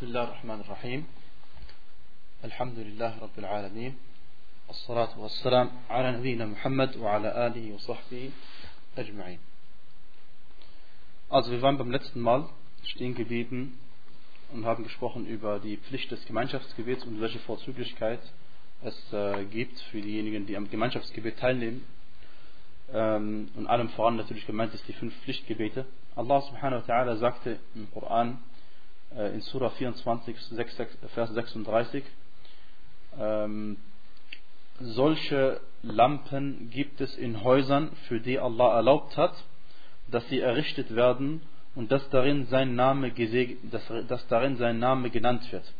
بسم الله الرحمن الرحيم الحمد لله رب العالمين الصلاة والسلام على نبينا Muhammad وعلى آله وصحبه أجمعين Also wir waren beim letzten Mal stehen geblieben und haben gesprochen über die Pflicht des Gemeinschaftsgebets und welche Vorzüglichkeit es äh, gibt für diejenigen, die am Gemeinschaftsgebet teilnehmen. Ähm, und allem voran natürlich gemeint ist die fünf Pflichtgebete. Allah subhanahu wa ta'ala sagte im Koran äh, in Surah 24, 6, 6, Vers 36, ähm, solche Lampen gibt es in Häusern, für die Allah erlaubt hat, dass sie errichtet werden und dass darin sein Name, dass, dass darin sein Name genannt wird.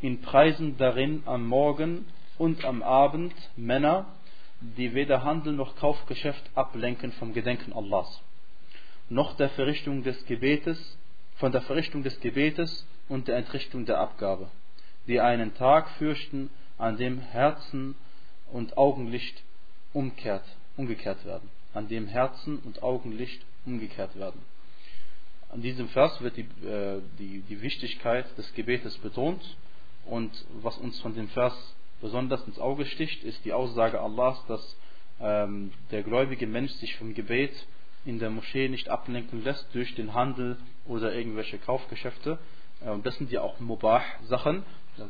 In Preisen darin am Morgen und am Abend Männer, die weder Handel noch Kaufgeschäft ablenken vom Gedenken Allahs, noch der Verrichtung des Gebetes, von der Verrichtung des Gebetes und der Entrichtung der Abgabe, die einen Tag fürchten, an dem Herzen und Augenlicht umkehrt, umgekehrt werden, an dem Herzen und Augenlicht umgekehrt werden. An diesem Vers wird die, äh, die, die Wichtigkeit des Gebetes betont und was uns von dem Vers besonders ins Auge sticht, ist die Aussage Allahs, dass ähm, der gläubige Mensch sich vom Gebet in der Moschee nicht ablenken lässt durch den Handel oder irgendwelche Kaufgeschäfte. Äh, und das sind ja auch Mubah-Sachen.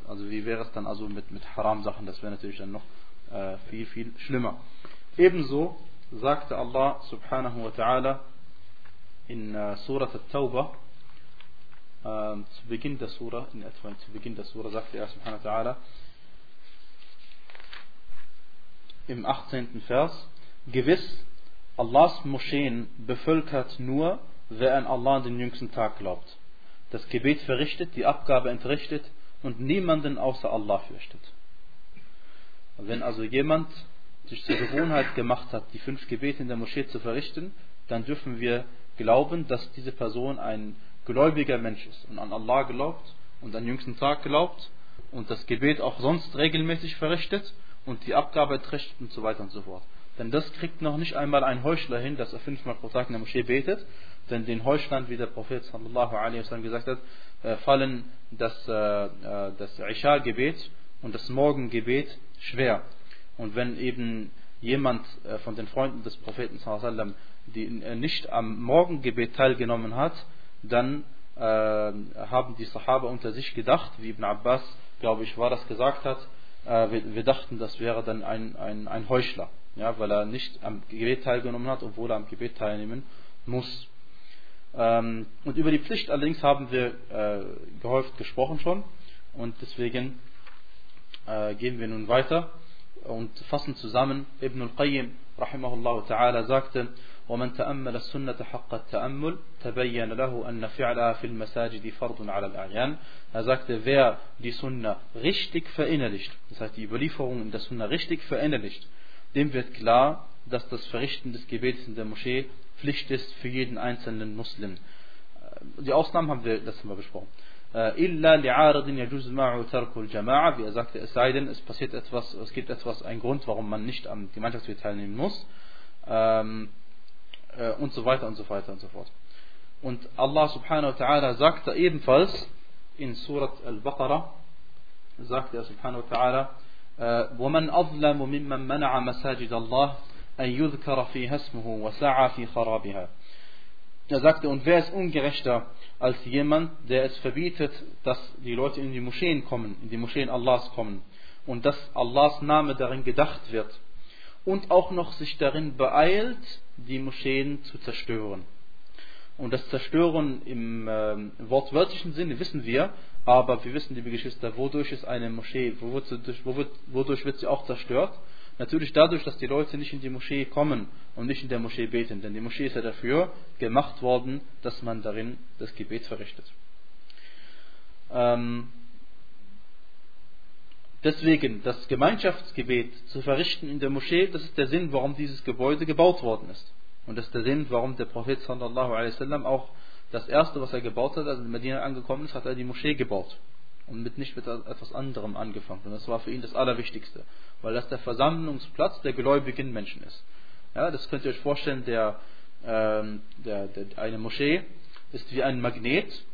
Also wie wäre es dann also mit, mit Haram-Sachen? Das wäre natürlich dann noch äh, viel, viel schlimmer. Ebenso sagte Allah subhanahu wa ta'ala in äh, Surah At-Tawbah, äh, zu Beginn der Surah, in etwa zu Beginn der Surah sagte er subhanahu wa ta'ala, im 18. Vers, gewiss, Allahs Moscheen bevölkert nur, wer an Allah den jüngsten Tag glaubt, das Gebet verrichtet, die Abgabe entrichtet und niemanden außer Allah fürchtet. Wenn also jemand sich zur Gewohnheit gemacht hat, die fünf Gebete in der Moschee zu verrichten, dann dürfen wir glauben, dass diese Person ein gläubiger Mensch ist und an Allah glaubt und an den jüngsten Tag glaubt und das Gebet auch sonst regelmäßig verrichtet und die Abgabe trägt und so weiter und so fort. Denn das kriegt noch nicht einmal ein Heuchler hin, dass er fünfmal pro Tag in der Moschee betet. Denn den Heuchlern, wie der Prophet sallallahu alaihi wasallam gesagt hat, äh, fallen das, äh, äh, das Isha-Gebet und das Morgengebet schwer. Und wenn eben jemand von den Freunden des Propheten sallallahu die nicht am Morgengebet teilgenommen hat, dann haben die Sahaba unter sich gedacht, wie Ibn Abbas, glaube ich, war das gesagt hat, wir, wir, dachten, das wäre dann ein, ein, ein Heuchler, ja, weil er nicht am Gebet teilgenommen hat, obwohl er am Gebet teilnehmen muss. Ähm, und über die Pflicht allerdings haben wir äh, gehäuft gesprochen schon und deswegen äh, gehen wir nun weiter und fassen zusammen. Ibn al-Qayyim rahimahullah ta'ala sagte, ومن تأمل السنة حق التأمل تبين له أن فعلها في المساجد فرض على الأعيان Er sagte, wer die Sunna richtig verinnerlicht, das heißt die Überlieferung in der Sunna richtig verinnerlicht, dem wird klar, dass das Verrichten des Gebets in der Moschee Pflicht ist für jeden einzelnen Muslim. Äh, die Ausnahmen haben wir letztes Mal besprochen. Äh, Illa li'aradin yajuz ma'u tarkul wie er sagte, es sei denn, es passiert etwas, es gibt etwas, einen Grund, warum man nicht am Gemeinschaftsgebet teilnehmen muss. Ähm, äh, und so weiter und so weiter und so fort. Und Allah subhanahu wa ta'ala sagte ebenfalls in Surat al-Baqarah, sagte er subhanahu wa ta'ala, ومن أظلم ممن منع مساجد الله أن يذكر فيها اسمه وسعى في خرابها. Er sagte, und wer ist ungerechter als jemand, der es verbietet, dass die Leute in die Moscheen kommen, in die Moscheen Allahs kommen und dass Allahs Name darin gedacht wird und auch noch sich darin beeilt, die Moscheen zu zerstören. Und das Zerstören im äh, wortwörtlichen Sinne wissen wir, aber wir wissen, liebe Geschwister, wodurch ist eine Moschee, wodurch, wird sie auch zerstört? Natürlich dadurch, dass die Leute nicht in die Moschee kommen und nicht in der Moschee beten, denn die Moschee ist ja dafür gemacht worden, dass man darin das Gebet verrichtet. Ähm, Deswegen, das Gemeinschaftsgebet zu verrichten in der Moschee, das ist der Sinn, warum dieses Gebäude gebaut worden ist. Und das ist der Sinn, warum der Prophet sallallahu alaihi wasallam auch das erste, was er gebaut hat, als er in Medina angekommen ist, hat er die Moschee gebaut. Und mit nicht mit etwas anderem angefangen. Und das war für ihn das Allerwichtigste. Weil das der Versammlungsplatz der gläubigen Menschen ist. Ja, das könnt ihr euch vorstellen, der, ähm, der, der, eine Moschee ist wie ein Magnet.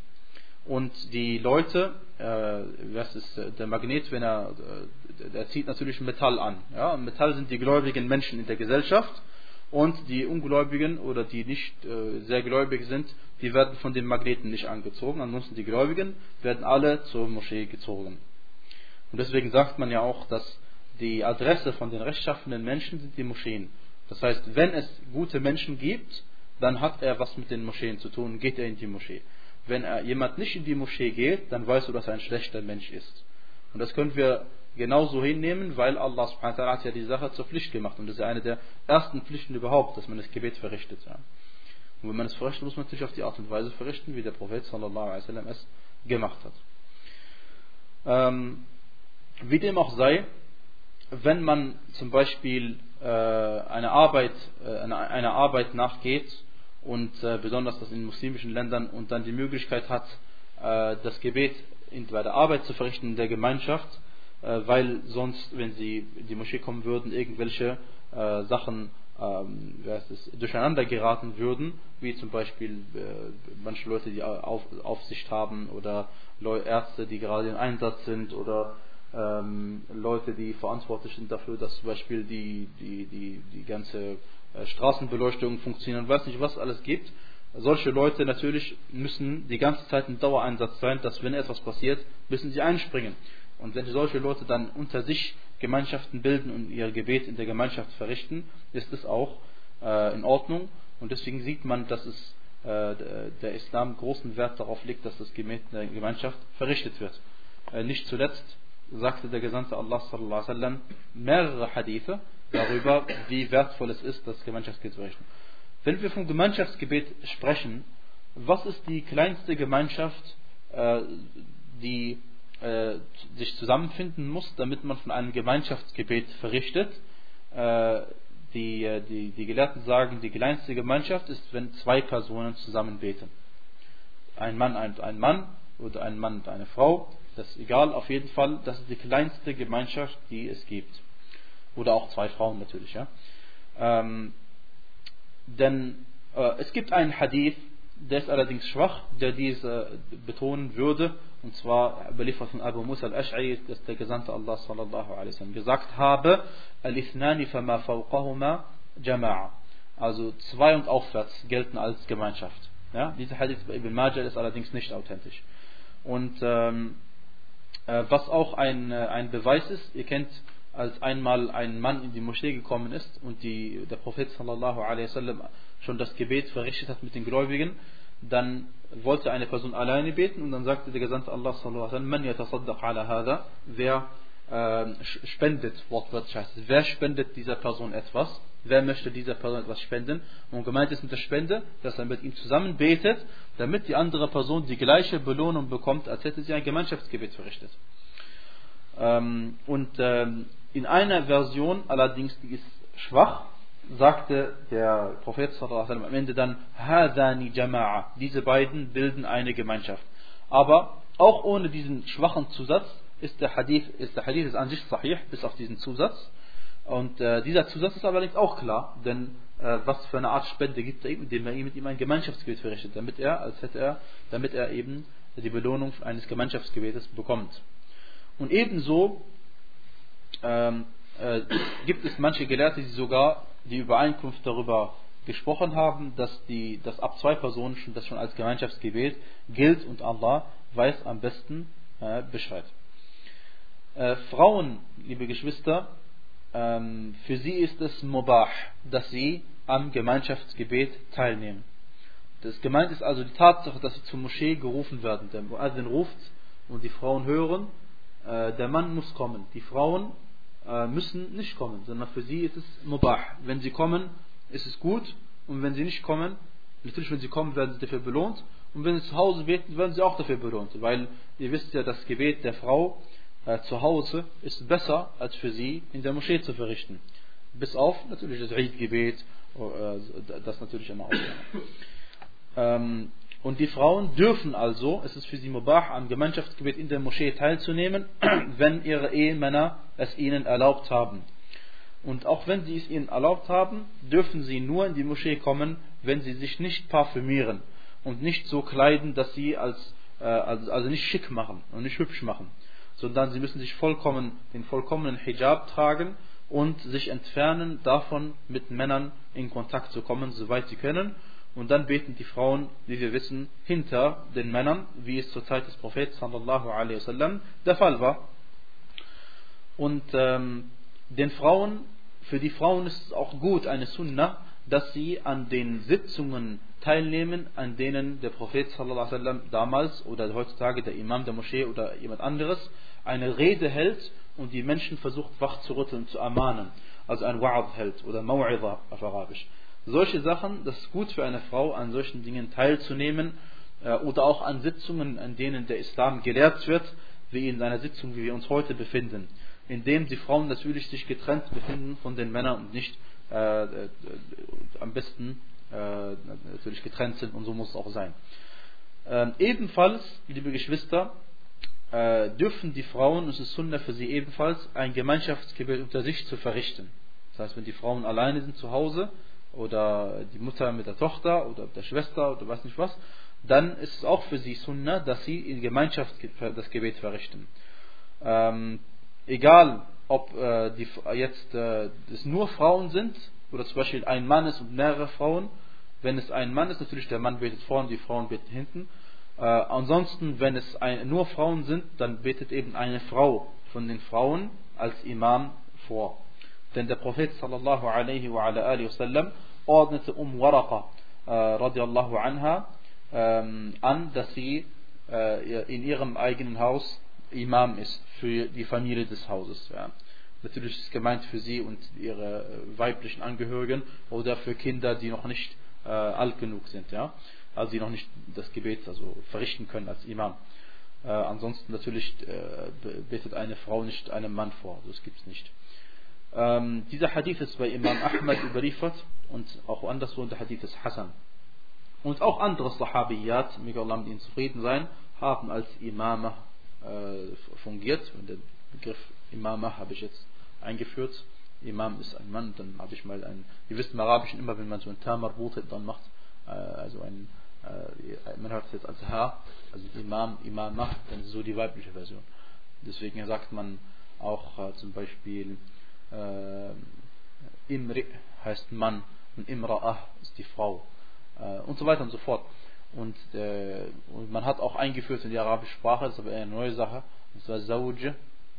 Und die Leute äh, was ist, der Magnet, wenn er, der zieht natürlich Metall an. Ja? Metall sind die gläubigen Menschen in der Gesellschaft und die Ungläubigen oder die nicht äh, sehr gläubig sind, die werden von den Magneten nicht angezogen. Ansonsten die Gläubigen werden alle zur Moschee gezogen. Und deswegen sagt man ja auch, dass die Adresse von den rechtschaffenen Menschen sind die Moscheen. Das heißt, wenn es gute Menschen gibt, dann hat er was mit den Moscheen zu tun, geht er in die Moschee. Wenn er jemand nicht in die Moschee geht, dann weißt du, dass er ein schlechter Mensch ist. Und das können wir genauso hinnehmen, weil Allah subhanahu wa hat ja die Sache zur Pflicht gemacht. Und das ist ja eine der ersten Pflichten überhaupt, dass man das Gebet verrichtet. Und wenn man es verrichtet, muss man natürlich auf die Art und Weise verrichten, wie der Prophet sallallahu alaihi wasallam es gemacht hat. Ähm, wie dem auch sei, wenn man zum Beispiel äh, eine Arbeit, äh, eine, eine, Arbeit nachgeht und äh, besonders das in muslimischen Ländern und dann die Möglichkeit hat, äh, das Gebet bei der Arbeit zu verrichten in der Gemeinschaft, weil sonst, wenn sie in die Moschee kommen würden, irgendwelche äh, Sachen ähm, es, durcheinander geraten würden, wie zum Beispiel manche Leute, die auf, Aufsicht haben oder Ärzte, die gerade im Einsatz sind oder ähm, Leute, die verantwortlich sind dafür, dass zum Beispiel die, die, die, die ganze äh, Straßenbeleuchtung funktioniert weiß nicht, was alles gibt. Solche Leute natürlich müssen die ganze Zeit im Dauereinsatz sein, dass wenn etwas passiert, müssen sie einspringen. Und wenn solche Leute dann unter sich Gemeinschaften bilden und ihr Gebet in der Gemeinschaft verrichten, ist es auch äh, in Ordnung. Und deswegen sieht man, dass es äh, der Islam großen Wert darauf legt, dass das Gebet in der Gemeinschaft verrichtet wird. Äh, nicht zuletzt sagte der Gesandte Allah sallallahu alaihi wasallam mehrere Hadithe darüber, wie wertvoll es ist, das Gemeinschaftsgebet zu verrichten. Wenn wir vom Gemeinschaftsgebet sprechen, was ist die kleinste Gemeinschaft, äh, die äh, sich zusammenfinden muss, damit man von einem Gemeinschaftsgebet verrichtet? Äh, die, die, die Gelehrten sagen, die kleinste Gemeinschaft ist, wenn zwei Personen zusammen beten. Ein Mann, ein, ein Mann oder ein Mann und eine Frau das ist egal, auf jeden Fall, das ist die kleinste Gemeinschaft, die es gibt. Oder auch zwei Frauen natürlich. Ja? Ähm, denn äh, es gibt einen Hadith, der ist allerdings schwach, der diese betonen würde. Und zwar überliefert von Abu Musa al-Ash'ari, dass der Gesandte Allah sallallahu alaihi wasallam gesagt habe, al-ithnani fama fawqahuma jama'a. Also zwei und aufwärts gelten als Gemeinschaft. Ja? Dieser Hadith bei Ibn Majah ist allerdings nicht authentisch. Und ähm, äh, was auch ein, äh, ein Beweis ist, ihr kennt, als einmal ein Mann in die Moschee gekommen ist und die, der Prophet sallallahu alaihi wasallam schon das Gebet verrichtet hat mit den Gläubigen, dann wollte eine Person alleine beten und dann sagte der Gesandte Allah sallallahu alaihi man ala hada, wer äh, spendet, wortwörtlich heißt es, wer spendet dieser Person etwas? wer möchte dieser Person etwas spenden. Und gemeint ist mit der Spende, dass er mit ihm zusammen betet, damit die andere Person die gleiche Belohnung bekommt, als hätte sie ein Gemeinschaftsgebet verrichtet. Ähm, und ähm, in einer Version allerdings, die ist schwach, sagte der Prophet am Ende dann, diese beiden bilden eine Gemeinschaft. Aber auch ohne diesen schwachen Zusatz ist der Hadith, ist der Hadith ist an sich sahih, bis auf diesen Zusatz. Und äh, dieser Zusatz ist allerdings auch klar, denn äh, was für eine Art Spende gibt er ihm, indem er mit ihm ein Gemeinschaftsgebet verrichtet, damit er, als hätte er, damit er eben die Belohnung eines Gemeinschaftsgebetes bekommt. Und ebenso ähm, äh, gibt es manche Gelehrte, die sogar die Übereinkunft darüber gesprochen haben, dass, die, dass ab zwei Personen schon, das schon als Gemeinschaftsgebet gilt und Allah weiß am besten äh, Bescheid. Äh, Frauen, liebe Geschwister, ähm, für sie ist es mubah, dass sie am Gemeinschaftsgebet teilnehmen. Das gemeint ist also die Tatsache, dass sie zur Moschee gerufen werden. Der Muazzin ruft und die Frauen hören, äh, der Mann muss kommen. Die Frauen müssen nicht kommen, sondern für sie ist es mubah. Wenn sie kommen, ist es gut und wenn sie nicht kommen, natürlich wenn sie kommen, werden sie dafür belohnt und wenn sie zu Hause beten, werden sie auch dafür belohnt, weil ihr wisst ja, das Gebet der Frau äh, zu Hause ist besser, als für sie in der Moschee zu verrichten. Bis auf natürlich das Eid-Gebet, äh, das natürlich immer auch. Ähm, und die Frauen dürfen also, es ist für sie mubah, am Gemeinschaftsgebet in der Moschee teilzunehmen, wenn ihre Ehemänner es ihnen erlaubt haben. Und auch wenn sie es ihnen erlaubt haben, dürfen sie nur in die Moschee kommen, wenn sie sich nicht parfümieren und nicht so kleiden, dass sie als äh, also, also nicht schick machen und nicht hübsch machen, sondern sie müssen sich vollkommen, den vollkommenen Hijab tragen und sich entfernen davon, mit Männern in Kontakt zu kommen, soweit sie können. Und dann beten die Frauen, wie wir wissen, hinter den Männern, wie es zur Zeit des Propheten wasallam der Fall war. Und ähm, den Frauen, für die Frauen ist es auch gut, eine Sunnah, dass sie an den Sitzungen teilnehmen, an denen der Prophet wasallam damals oder heutzutage der Imam der Moschee oder jemand anderes eine Rede hält und die Menschen versucht wach zu rütteln, zu ermahnen. Also ein Wa'ad hält oder Maw'idha auf Arabisch. Solche Sachen, das ist gut für eine Frau, an solchen Dingen teilzunehmen äh, oder auch an Sitzungen, an denen der Islam gelehrt wird, wie in einer Sitzung, wie wir uns heute befinden, in dem die Frauen natürlich sich getrennt befinden von den Männern und nicht äh, äh, am besten äh, natürlich getrennt sind und so muss es auch sein. Ähm, ebenfalls, liebe Geschwister, äh, dürfen die Frauen, es ist Sunna für sie ebenfalls, ein Gemeinschaftsgebet unter sich zu verrichten. Das heißt, wenn die Frauen alleine sind zu Hause, oder die Mutter mit der Tochter oder der Schwester oder weiß nicht was, dann ist es auch für sie Sunnah, dass sie in Gemeinschaft das Gebet verrichten. Ähm, egal, ob äh, die, jetzt äh, es nur Frauen sind oder zum Beispiel ein Mann ist und mehrere Frauen. Wenn es ein Mann ist, natürlich der Mann betet vorne, die Frauen beten hinten. Äh, ansonsten, wenn es ein, nur Frauen sind, dann betet eben eine Frau von den Frauen als Imam vor. Denn der Prophet sallallahu alaihi wa ala wasallam ordnete um Waraqa äh, radiallahu anha ähm, an, dass sie äh, in ihrem eigenen Haus Imam ist für die Familie des Hauses. Ja. Natürlich ist gemeint für sie und ihre äh, weiblichen Angehörigen oder für Kinder, die noch nicht äh, alt genug sind, ja. Also die noch nicht das Gebet also verrichten können als Imam. Äh, ansonsten natürlich äh, betet eine Frau nicht einem Mann vor, das gibt es nicht. Ähm, dieser Hadith ist bei Imam Ahmad überliefert und auch anderswo der Hadith ist Hassan. Und auch andere Sahabiyat, möge Allah mit ihnen zufrieden sein, haben als Imama äh, fungiert. Und den Begriff Imama habe ich jetzt eingeführt. Imam ist ein Mann, dann habe ich mal ein, ihr wisst im Arabischen immer, wenn man so ein Tamarbut dann macht, äh, also ein, äh, man hört es jetzt als Haar, also Imam, Imamah, dann ist so die weibliche Version. Deswegen sagt man auch äh, zum Beispiel äh, Imri heißt Mann und Imra'ah ist die Frau äh, und so weiter und so fort. Und, äh, und, man hat auch eingeführt in die arabische Sprache, das ist aber eine neue Sache, das war Zawj,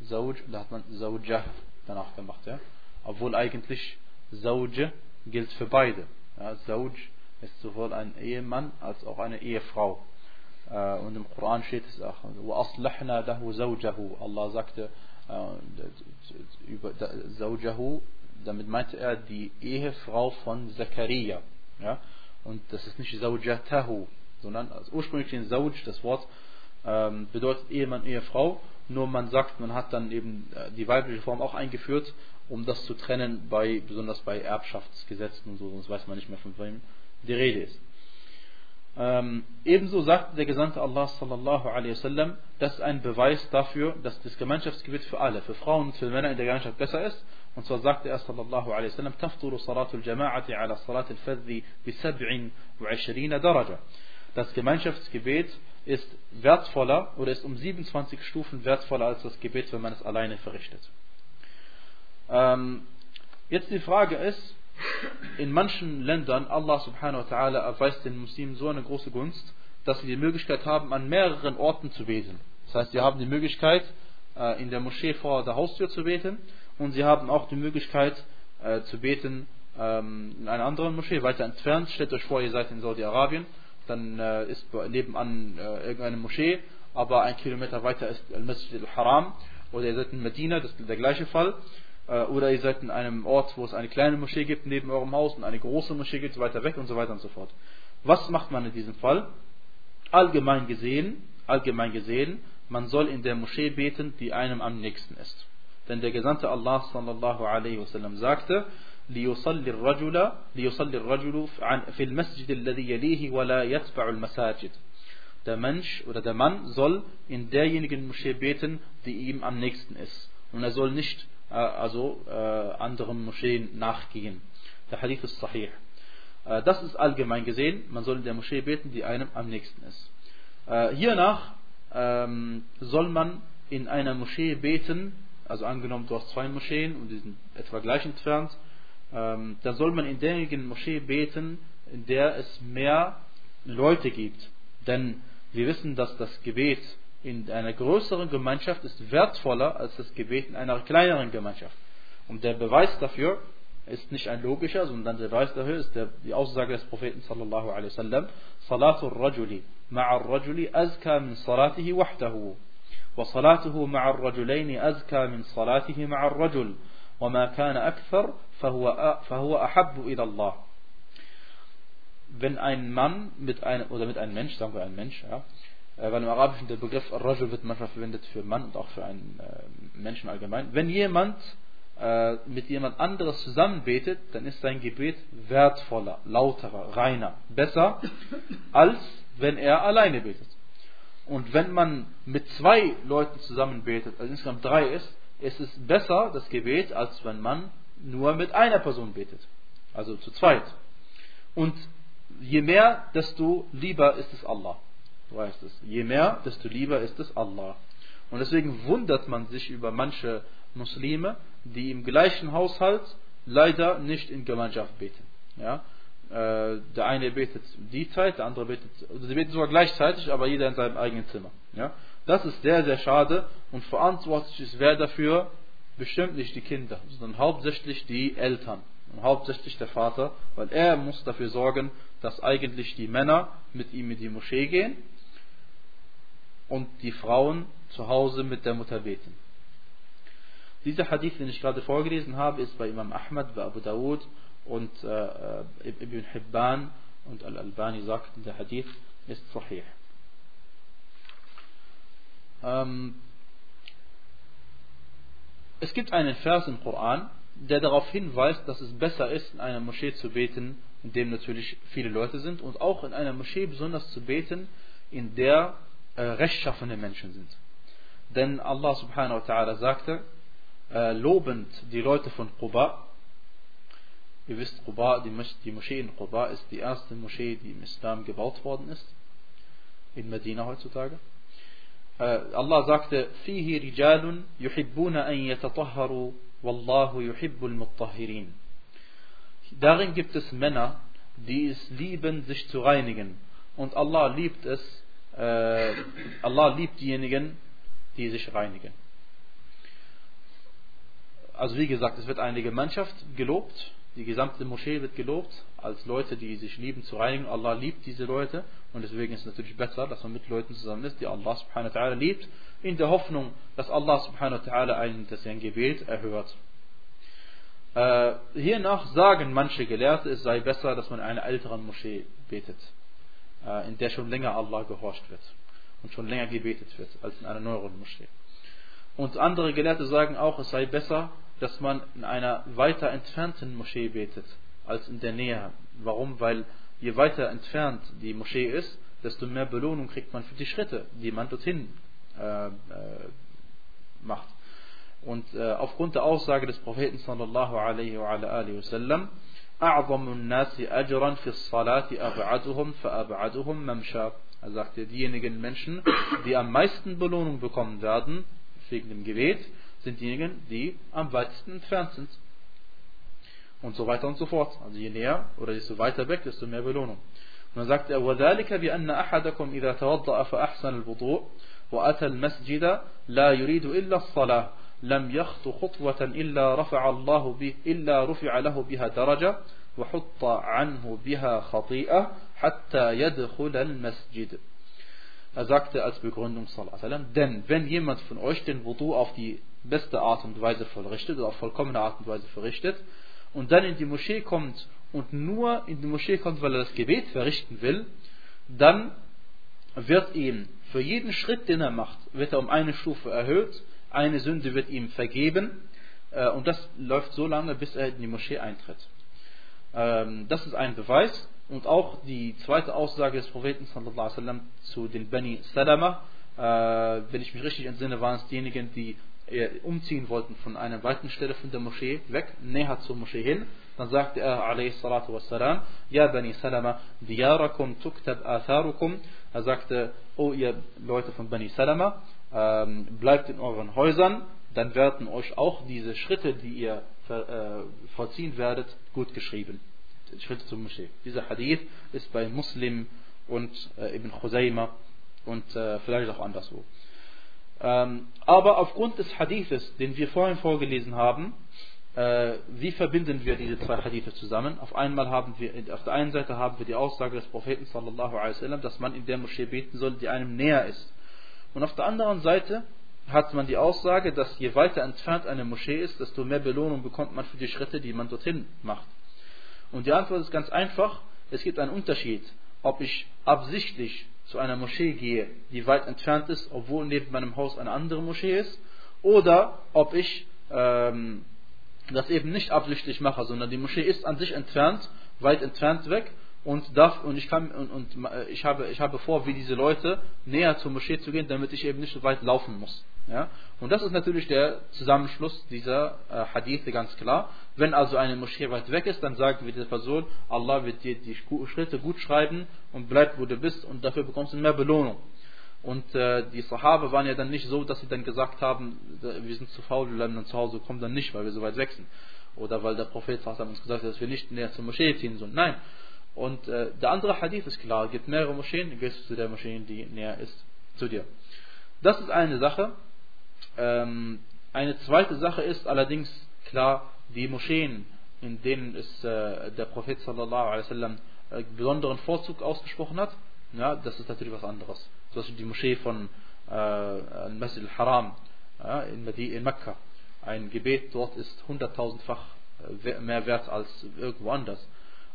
Zawj, da hat man Zawjah danach gemacht, ja. Obwohl eigentlich Zawj gilt für beide. Ja, Zawj ist sowohl ein Ehemann als auch eine Ehefrau. Äh, und im Koran steht es auch, وَأَصْلَحْنَا لَهُ زَوْجَهُ Allah sagte, äh, über Zawjahu, damit meinte er die Ehefrau von Zakaria. Ja? Und das ist nicht Zawjatahu, sondern also ursprünglich in Zawj, das Wort ähm, bedeutet Ehemann, Ehefrau, nur man sagt, man hat dann eben äh, die weibliche Form auch eingeführt, um das zu trennen, bei, besonders bei Erbschaftsgesetzen und so, sonst weiß man nicht mehr, von wem die Rede ist. Ähm, ebenso sagte der Gesandte Allah sallallahu alaihi wasallam, das ist ein Beweis dafür, dass das Gemeinschaftsgebet für alle, für Frauen und für Männer in der Gemeinschaft besser ist. Und zwar sagte er sallallahu alaihi wasallam, تفضل صلاة الجماعة على صلاة الفذ بسبع وعشرين درجة. Das Gemeinschaftsgebet ist wertvoller oder ist um 27 Stufen wertvoller als das Gebet, wenn man es alleine verrichtet. Ähm, jetzt die Frage ist, in manchen Ländern, Allah subhanahu wa ta'ala erweist den Muslimen so eine große Gunst, dass sie die Möglichkeit haben, an mehreren Orten zu beten. Das heißt, sie haben die Möglichkeit, äh, in der Moschee vor der Haustür zu beten und sie haben auch die Möglichkeit äh, zu beten ähm, in einer anderen Moschee, weiter entfernt. Stellt euch vor, ihr seid in Saudi-Arabien, dann äh, ist nebenan irgendeine Moschee, aber ein Kilometer weiter ist Al-Masjid al-Haram oder ihr seid in Medina, das ist der gleiche Fall. Äh, oder ihr seid in einem Ort, wo es eine kleine Moschee gibt neben eurem Haus und eine große Moschee gibt weiter weg und so weiter und so fort. Was macht man in diesem Fall? Allgemein gesehen, allgemein gesehen, man soll in der Moschee beten, die einem am nächsten ist. Denn der Gesandte Allah sallallahu alaihi wasallam sagte, ليصلي الرجل ليصلي الرجل في المسجد الذي يليه ولا يتبع المساجد. Der Mensch oder der Mann soll in derjenigen Moschee beten, die ihm am nächsten ist. Und er soll nicht äh, also äh, anderen Moscheen nachgehen. Der Hadith ist sahih. Äh, das ist allgemein gesehen, man soll in der Moschee beten, die einem am nächsten ist. Äh, hiernach ähm, soll man in einer Moschee beten, also angenommen du hast zwei Moscheen und die sind etwa gleich entfernt, ähm, dann soll man in derjenigen Moschee beten, in der es mehr Leute gibt. Denn wir wissen, dass das Gebet in einer größeren Gemeinschaft ist wertvoller als das Gebet in einer kleineren Gemeinschaft. Und der Beweis dafür ist nicht ein logischer, sondern der Beweis dafür ist der, die Aussage des Propheten sallallahu alaihi wasallam, Salatul Rajuli ma'a Rajuli azka min salatihi wahdahu. وصلاته مع الرجلين أزكى من صلاته مع الرجل وما كان أكثر فهو, فهو أحب إلى الله wenn ein Mann mit einem, oder mit einem Mensch, sagen wir ein Mensch, ja, äh, weil im Arabischen der Begriff Rajul wird manchmal verwendet für Mann und auch für einen äh, Menschen allgemein. Wenn jemand äh, mit jemand anderes zusammen betet, dann ist sein Gebet wertvoller, lauterer, reiner, besser, als wenn er alleine betet. Und wenn man mit zwei Leuten zusammen betet, also insgesamt drei ist, ist es besser, das Gebet, als wenn man nur mit einer Person betet. Also zu zweit. Und je mehr, desto lieber ist es Allah. Weißt es. Je mehr, desto lieber ist es Allah. Und deswegen wundert man sich über manche Muslime, die im gleichen Haushalt leider nicht in Gemeinschaft beten. Ja? Äh, der eine betet die Zeit, der andere betet, also sie beten sogar gleichzeitig, aber jeder in seinem eigenen Zimmer. Ja? Das ist sehr, sehr schade und verantwortlich ist wer dafür? Bestimmt nicht die Kinder, sondern hauptsächlich die Eltern und hauptsächlich der Vater, weil er muss dafür sorgen, dass eigentlich die Männer mit ihm in die Moschee gehen und die Frauen zu Hause mit der Mutter beten. Dieser Hadith, den ich gerade vorgelesen habe, ist bei Imam Ahmad, bei Abu Dawud und äh, Ibn Hibban und Al-Albani sagt, der Hadith ist sahih. Ähm, es gibt einen Vers im Koran, der darauf hinweist, dass es besser ist, in einer Moschee zu beten, in dem natürlich viele Leute sind, und auch in einer Moschee besonders zu beten, in der äh, rechtschaffene Menschen sind. Denn Allah subhanahu wa ta'ala sagte, äh, lobend die Leute von Quba. Ihr wisst, Quba, die, die Moschee in Quba ist die erste Moschee, die im Islam gebaut worden ist. In Medina heutzutage. Äh, Allah sagte, فيه رجال يحبون أن يتطهروا والله يحب المطهرين. Darin gibt es Männer, die es lieben, sich zu reinigen. Und Allah liebt es, äh, Allah liebt diejenigen, die sich reinigen also wie gesagt, es wird eine Gemeinschaft gelobt, die gesamte Moschee wird gelobt, als Leute, die sich lieben zu reinigen. Allah liebt diese Leute und deswegen ist es natürlich besser, dass man mit Leuten zusammen ist, die Allah subhanahu wa ta'ala liebt, in der Hoffnung, dass Allah subhanahu wa ta'ala ein, das sein Gebet erhört. Äh, hiernach sagen manche Gelehrte, es sei besser, dass man in einer älteren Moschee betet, in der schon länger Allah gehorcht wird und schon länger gebetet wird, als in einer neueren Moschee. Und andere Gelehrte sagen auch, es sei besser, dass man in einer weiter entfernten Moschee betet, als in der Nähe. Warum? Weil je weiter entfernt die Moschee ist, desto mehr Belohnung kriegt man für die Schritte, die man dorthin äh, äh, macht. Und äh, aufgrund der Aussage des Propheten sallallahu alaihi wa wasallam, أعظم الناس أجرا في الصلاة أبعدهم فأبعدهم ممشى. Er sagte, diejenigen Menschen, die am meisten Belohnung bekommen werden wegen dem Gebet, sind diejenigen, die am weitesten entfernt sind. Und so weiter und so fort. Also je näher oder desto weiter weg, desto mehr Belohnung. Und dann sagt er, وَذَلِكَ بِأَنَّ أَحَدَكُمْ إِذَا تَوَضَّأَ فَأَحْسَنَ الْوُضُوء وَأَتَى الْمَسْجِدَ لَا يُرِيدُ إِلَّا الصَّلَاةِ لم يخط خطوة إلا رفع الله به إلا رفع له بها درجة وحط عنه بها خطيئة حتى يدخل المسجد Er sagte als Begründung, denn wenn jemand von euch den Wudu auf die beste Art und Weise vollrichtet oder auf vollkommene Art und Weise verrichtet und dann in die Moschee kommt und nur in die Moschee kommt, weil er das Gebet verrichten will, dann wird ihm für jeden Schritt, den er macht, wird er um eine Stufe erhöht, eine Sünde wird ihm vergeben äh, und das läuft so lange, bis er in die Moschee eintritt. Ähm, das ist ein Beweis und auch die zweite Aussage des Propheten wasallam zu den Bani Salama, äh, wenn ich mich richtig entsinne, waren es diejenigen, die umziehen wollten von einer weiten Stelle von der Moschee weg, näher zur Moschee hin. dann sagte er a.s. Ja Bani Salama, diyarakum tuktab atharukum. Er sagte, oh ihr Leute von Bani Salama, ähm, bleibt in euren Häusern, dann werden euch auch diese Schritte, die ihr äh, vollziehen werdet, gut geschrieben. Schritte zum Moschee. Dieser Hadith ist bei Muslim und äh, Ibn Khuzayma und äh, vielleicht auch anderswo. Ähm, aber aufgrund des Hadithes, den wir vorhin vorgelesen haben, äh, wie verbinden wir diese zwei Hadithe zusammen? Auf einmal haben wir, auf der einen Seite haben wir die Aussage des Propheten sallallahu alaihi wasallam, dass man in der Moschee beten soll, die einem näher ist. Und auf der anderen Seite hat man die Aussage, dass je weiter entfernt eine Moschee ist, desto mehr Belohnung bekommt man für die Schritte, die man dorthin macht. Und die Antwort ist ganz einfach. Es gibt einen Unterschied, ob ich absichtlich zu einer Moschee gehe, die weit entfernt ist, obwohl neben meinem Haus eine andere Moschee ist, oder ob ich ähm, das eben nicht absichtlich mache, sondern die Moschee ist an sich entfernt, weit entfernt weg und darf und ich kann und, und ich habe ich habe vor, wie diese Leute näher zur Moschee zu gehen, damit ich eben nicht so weit laufen muss. Ja? Und das ist natürlich der Zusammenschluss dieser äh, Hadithe ganz klar. Wenn also eine Moschee weit weg ist, dann sagen wir dieser Person, Allah wird dir die Schritte gut schreiben und bleib wo du bist und dafür bekommst du mehr Belohnung. Und äh, die Sahaba waren ja dann nicht so, dass sie dann gesagt haben, wir sind zu faul, wir bleiben dann zu Hause, kommen dann nicht, weil wir so weit weg. Oder weil der Prophet uns gesagt hat, dass wir nicht näher zur Moschee ziehen sollen. Nein. Und äh, der andere Hadith ist klar, es gibt mehrere Moscheen, gehst du zu der Moschee, die näher ist zu dir. Das ist eine Sache. Ähm, eine zweite Sache ist allerdings klar, die Moscheen, in denen es äh, der Prophet sallallahu alaihi wasallam äh, besonderen Vorzug ausgesprochen hat, ja, das ist natürlich was anderes. Zum Beispiel die Moschee von äh, Masjid al-Haram ja, in, in Mekka. Ein Gebet dort ist hunderttausendfach äh, mehr wert als irgendwo anders.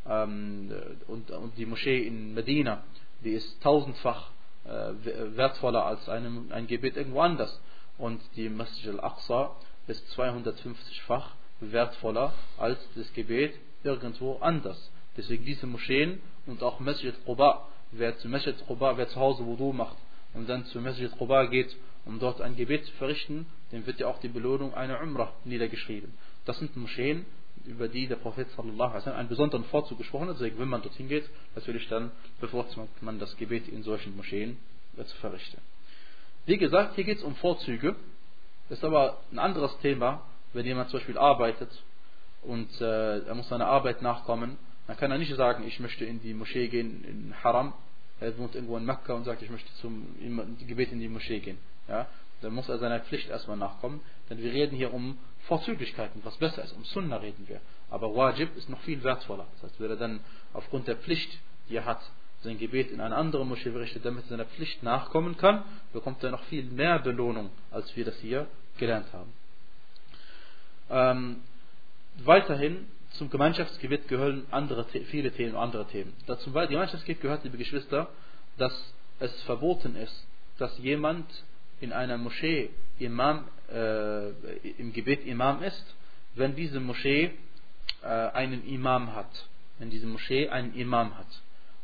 Ähm, und, und die Moschee in Medina, die ist tausendfach äh, wertvoller als einem, ein Gebet irgendwo anders. Und die Masjid al-Aqsa ist 250-fach wertvoller als das Gebet irgendwo anders. Deswegen diese Moscheen und auch Masjid Quba, wer zu Masjid Quba, wer zu Hause Wudu macht und dann zu Masjid Quba geht, um dort ein Gebet zu verrichten, dem wird ja auch die Belohnung einer Umrah niedergeschrieben. Das sind Moscheen, über die der Prophet sallallahu alaihi einen besonderen Vorzug gesprochen hat. Deswegen, wenn man dorthin geht, natürlich dann bevorzugt man das Gebet in solchen Moscheen zu verrichten. Wie gesagt, hier geht es um Vorzüge. Ist aber ein anderes Thema, wenn jemand zum Beispiel arbeitet und äh, er muss seiner Arbeit nachkommen, dann kann er nicht sagen, ich möchte in die Moschee gehen, in Haram. Er wohnt irgendwo in Mekka und sagt, ich möchte zum Gebet in die Moschee gehen. Ja? Dann muss er seiner Pflicht erstmal nachkommen. Denn wir reden hier um Vorzüglichkeiten, was besser ist. Um Sunnah reden wir. Aber Wajib ist noch viel wertvoller. Das heißt, wenn er dann aufgrund der Pflicht, die er hat, sein Gebet in eine andere Moschee verrichtet, damit er seiner Pflicht nachkommen kann, bekommt er noch viel mehr Belohnung, als wir das hier gelernt haben. Ähm, weiterhin zum Gemeinschaftsgebet gehören andere, viele Themen, andere Themen. Dazu Gemeinschaftsgebet gehört, liebe Geschwister, dass es verboten ist, dass jemand in einer Moschee Imam, äh, im Gebet Imam ist, wenn diese Moschee äh, einen Imam hat. Wenn diese Moschee einen Imam hat.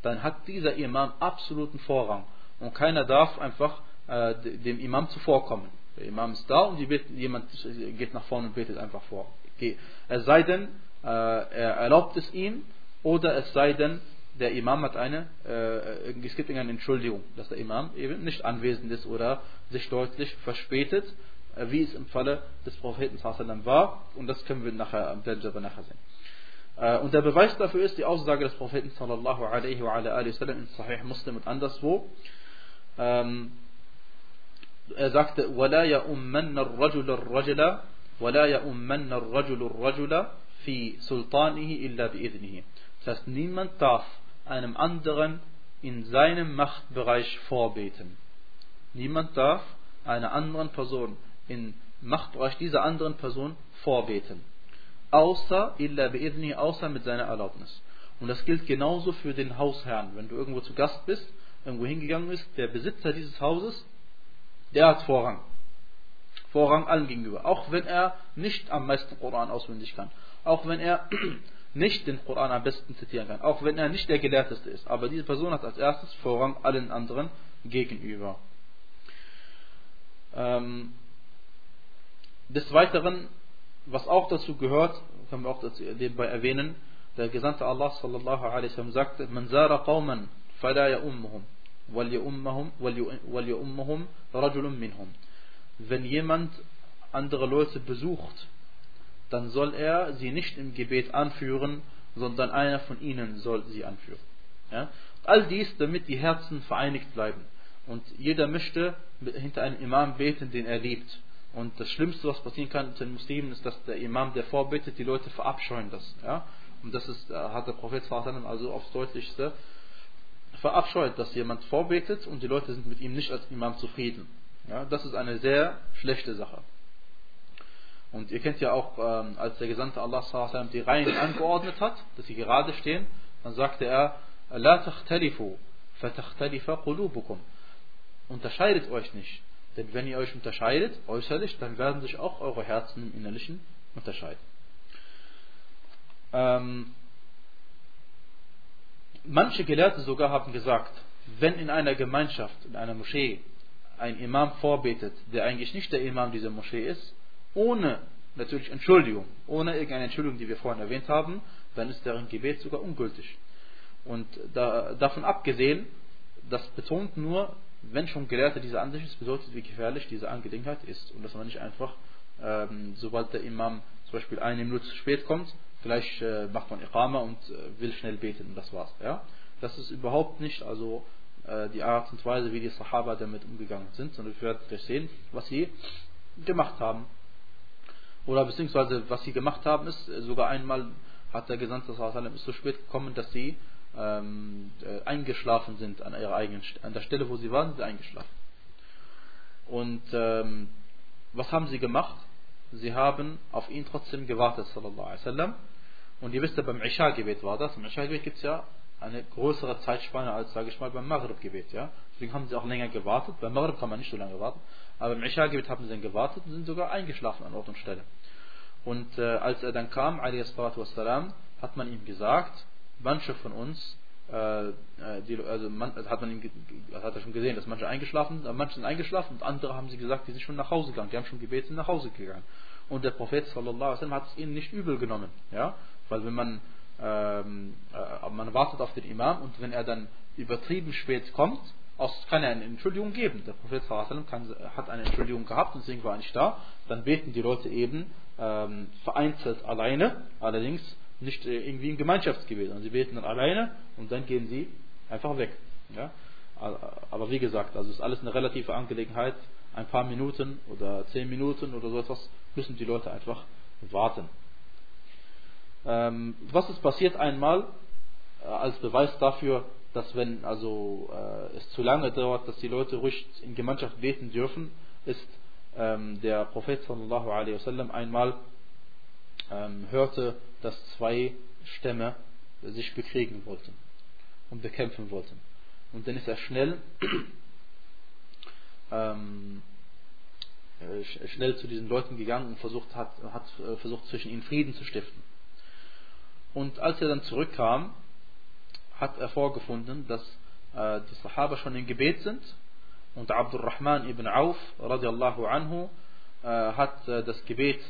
Dann hat dieser Imam absoluten Vorrang. Und keiner darf einfach äh, dem Imam zuvorkommen. Der Imam ist da und beten, jemand geht nach vorne und betet einfach vor. Es sei denn, äh, er erlaubt es ihm, oder es sei denn, der Imam hat eine, äh, es gibt eine Entschuldigung, dass der Imam eben nicht anwesend ist oder sich deutlich verspätet, äh, wie es im Falle des Propheten war. Und das können wir nachher, werden wir nachher sehen. Äh, und der Beweis dafür ist die Aussage des Propheten sallallahu alaihi wa alaihi wasallam in Sahih Muslim und anderswo. Ähm, er sagte, وَلَا يَؤُمَّنَّ الرَّجُلَ الرَّجُلَ وَلَا يَؤُمَّنَّ الرَّجُلُ الرَّجُلَ فِي سُلْطَانِهِ إِلَّا بِإِذْنِهِ Das heißt, niemand darf einem anderen in seinem Machtbereich vorbeten. Niemand darf einer anderen Person im Machtbereich dieser anderen Person vorbeten. Außer, illa bi'idni, außer mit seiner Erlaubnis. Und das gilt genauso für den Hausherrn. Wenn du irgendwo zu Gast bist, irgendwo hingegangen bist, der Besitzer dieses Hauses, der hat Vorrang. Vorrang allen gegenüber. Auch wenn er nicht am meisten Koran auswendig kann. Auch wenn er nicht den Koran am besten zitieren kann, auch wenn er nicht der Gelehrteste ist. Aber diese Person hat als erstes Vorrang allen anderen gegenüber. Ähm, des Weiteren, was auch dazu gehört, können wir auch nebenbei erwähnen, der Gesandte Allah sallallahu alaihi wasallam sagte, man zara qawman fala ya'ummuhum wal ya'ummuhum rajulun minhum. Wenn jemand andere Leute besucht, dann soll er sie nicht im Gebet anführen, sondern einer von ihnen soll sie anführen. Ja? All dies, damit die Herzen vereinigt bleiben. Und jeder möchte hinter einem Imam beten, den er liebt. Und das Schlimmste, was passieren kann zu den Muslimen, ist, dass der Imam, der vorbetet, die Leute verabscheuen das. Ja? Und das ist, äh, hat der Prophet also aufs Deutlichste verabscheut, dass jemand vorbetet und die Leute sind mit ihm nicht als Imam zufrieden. Ja? Das ist eine sehr schlechte Sache. Und ihr kennt ja auch, ähm, als der Gesandte Allah die Reihen angeordnet hat, dass sie gerade stehen, dann sagte er, La takhtalifu, fatakhtalifa qulubukum. Unterscheidet euch nicht. Denn wenn ihr euch unterscheidet, äußerlich, dann werden sich auch eure Herzen im Innerlichen unterscheiden. Ähm, manche Gelehrte sogar haben gesagt, wenn in einer Gemeinschaft, in einer Moschee, ein Imam vorbetet, der eigentlich nicht der Imam dieser Moschee ist, ohne natürlich Entschuldigung, ohne irgendeine Entschuldigung, die wir vorhin erwähnt haben, dann ist deren Gebet sogar ungültig. Und da, davon abgesehen, das betont nur, wenn schon Gelehrte diese Ansicht ist, bedeutet, wie gefährlich diese Angelegenheit ist. Und dass man nicht einfach, ähm, sobald der Imam zum Beispiel eine Minute zu spät kommt, gleich äh, macht man Iqama und äh, will schnell beten und das war's. Ja? Das ist überhaupt nicht also äh, die Art und Weise, wie die Sahaba damit umgegangen sind, sondern wir werden gleich sehen, was sie gemacht haben. Oder beziehungsweise was sie gemacht haben ist, sogar einmal hat der Gesandte sallam ist so spät gekommen, dass sie ähm, äh, eingeschlafen sind an ihrer eigenen an der Stelle, wo sie waren, sind sie eingeschlafen. Und ähm, was haben sie gemacht? Sie haben auf ihn trotzdem gewartet, sallallahu alaihi wasallam. Und ihr wisst ja, beim Isha-Gebet war das. Im Isha-Gebet gibt es ja eine größere Zeitspanne als, sage ich mal, beim Maghrib-Gebet. Ja? Deswegen haben sie auch länger gewartet. Beim Maghrib kann man nicht so lange warten. Aber im Isha-Gebet haben sie dann gewartet und sind sogar eingeschlafen an Ort und Stelle. Und äh, als er dann kam, wassalam, hat man ihm gesagt, manche von uns, äh, äh, die, also man, hat man ihm, hat er schon gesehen, dass manche eingeschlafen sind, manche sind eingeschlafen und andere haben sie gesagt, die sind schon nach Hause gegangen, die haben schon gebetet, sind nach Hause gegangen. Und der Prophet sallallahu hat es ihnen nicht übel genommen, ja, weil wenn man ähm, äh, man wartet auf den Imam und wenn er dann übertrieben spät kommt, aus, kann er eine Entschuldigung geben. Der Prophet kann, hat eine Entschuldigung gehabt und deswegen war er nicht da. Dann beten die Leute eben ähm, vereinzelt alleine, allerdings nicht äh, irgendwie im Gemeinschaftsgebet. Und sie beten dann alleine und dann gehen sie einfach weg. Ja? Aber wie gesagt, also ist alles eine relative Angelegenheit. Ein paar Minuten oder zehn Minuten oder so etwas müssen die Leute einfach warten. Ähm, was ist passiert einmal äh, als Beweis dafür, dass wenn also äh, es zu lange dauert, dass die Leute ruhig in Gemeinschaft beten dürfen, ist ähm, der Prophet sallallahu alaihi wasallam einmal ähm, hörte, dass zwei Stämme sich bekriegen wollten und bekämpfen wollten. Und dann ist er schnell ähm, äh, schnell zu diesen Leuten gegangen und versucht hat, hat äh, versucht zwischen ihnen Frieden zu stiften. Und als er dann zurückkam, hat er vorgefunden, dass äh, die Sahaba schon im Gebet sind. Und Abdurrahman ibn Auf radiallahu anhu äh, hat äh, das Gebet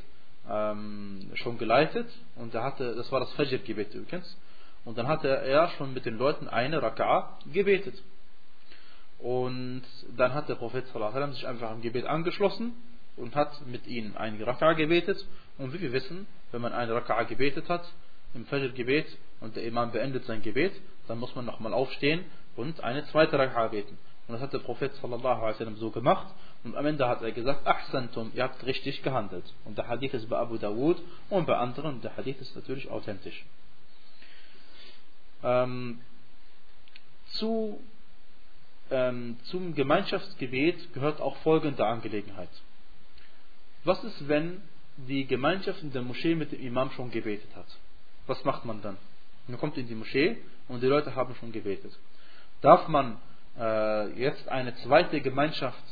ähm, schon geleitet. Und er hatte, das war das Fajr-Gebet übrigens. Und dann hatte er schon mit den Leuten eine Raka'a gebetet. Und dann hat der Prophet sich einfach im Gebet angeschlossen und hat mit ihnen eine Raka'a gebetet. Und wie wir wissen, wenn man eine Raka'a gebetet hat im Fajr-Gebet und der Imam beendet sein Gebet, dann muss man nochmal aufstehen und eine zweite Raka'a beten. Und das hat der Prophet sallallahu alaihi wasallam so gemacht. Und am Ende hat er gesagt, Ahsantum, ihr habt richtig gehandelt. Und der Hadith ist bei Abu Dawud und bei anderen. Und der Hadith ist natürlich authentisch. Ähm, zu, ähm, zum Gemeinschaftsgebet gehört auch folgende Angelegenheit. Was ist, wenn die Gemeinschaft in der Moschee mit dem Imam schon gebetet hat? Was macht man dann? Man kommt in die Moschee und die Leute haben schon gebetet. Darf man äh, jetzt eine zweite Gemeinschaft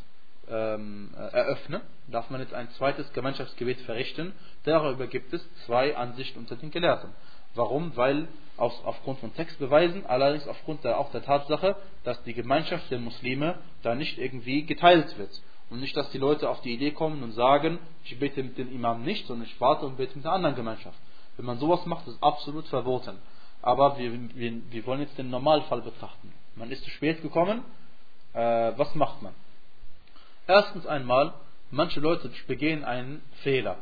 ähm, äh, eröffnen, darf man jetzt ein zweites Gemeinschaftsgebet verrichten. Darüber gibt es zwei Ansichten unter den Gelehrten. Warum? Weil aus, aufgrund von Textbeweisen, allerdings aufgrund der, auch der Tatsache, dass die Gemeinschaft der Muslime da nicht irgendwie geteilt wird. Und nicht, dass die Leute auf die Idee kommen und sagen, ich bete mit dem Imam nicht, sondern ich warte und bete mit der anderen Gemeinschaft. Wenn man sowas macht, ist es absolut verboten. Aber wir, wir, wir wollen jetzt den Normalfall betrachten. Man ist zu spät gekommen, äh, was macht man? Erstens einmal, manche Leute begehen einen Fehler.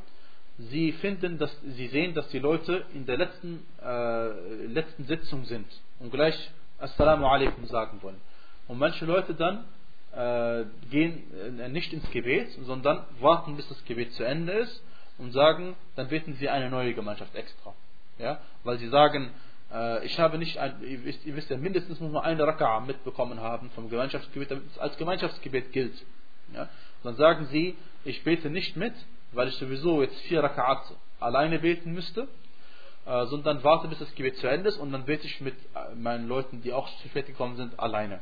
Sie finden, dass sie sehen, dass die Leute in der letzten, äh, letzten Sitzung sind und gleich Assalamu alaikum sagen wollen. Und manche Leute dann äh, gehen äh, nicht ins Gebet, sondern warten, bis das Gebet zu Ende ist und sagen, dann beten sie eine neue Gemeinschaft extra. Ja? Weil sie sagen, äh, ich habe nicht, ein, ihr, wisst, ihr wisst ja, mindestens muss man eine Raka'a mitbekommen haben vom Gemeinschaftsgebet, damit es als Gemeinschaftsgebet gilt. Ja? dann sagen sie, ich bete nicht mit, weil ich sowieso jetzt vier Raka'at alleine beten müsste, äh, sondern warte, bis das Gebet zu Ende ist und dann bete ich mit äh, meinen Leuten, die auch zu spät gekommen sind, alleine.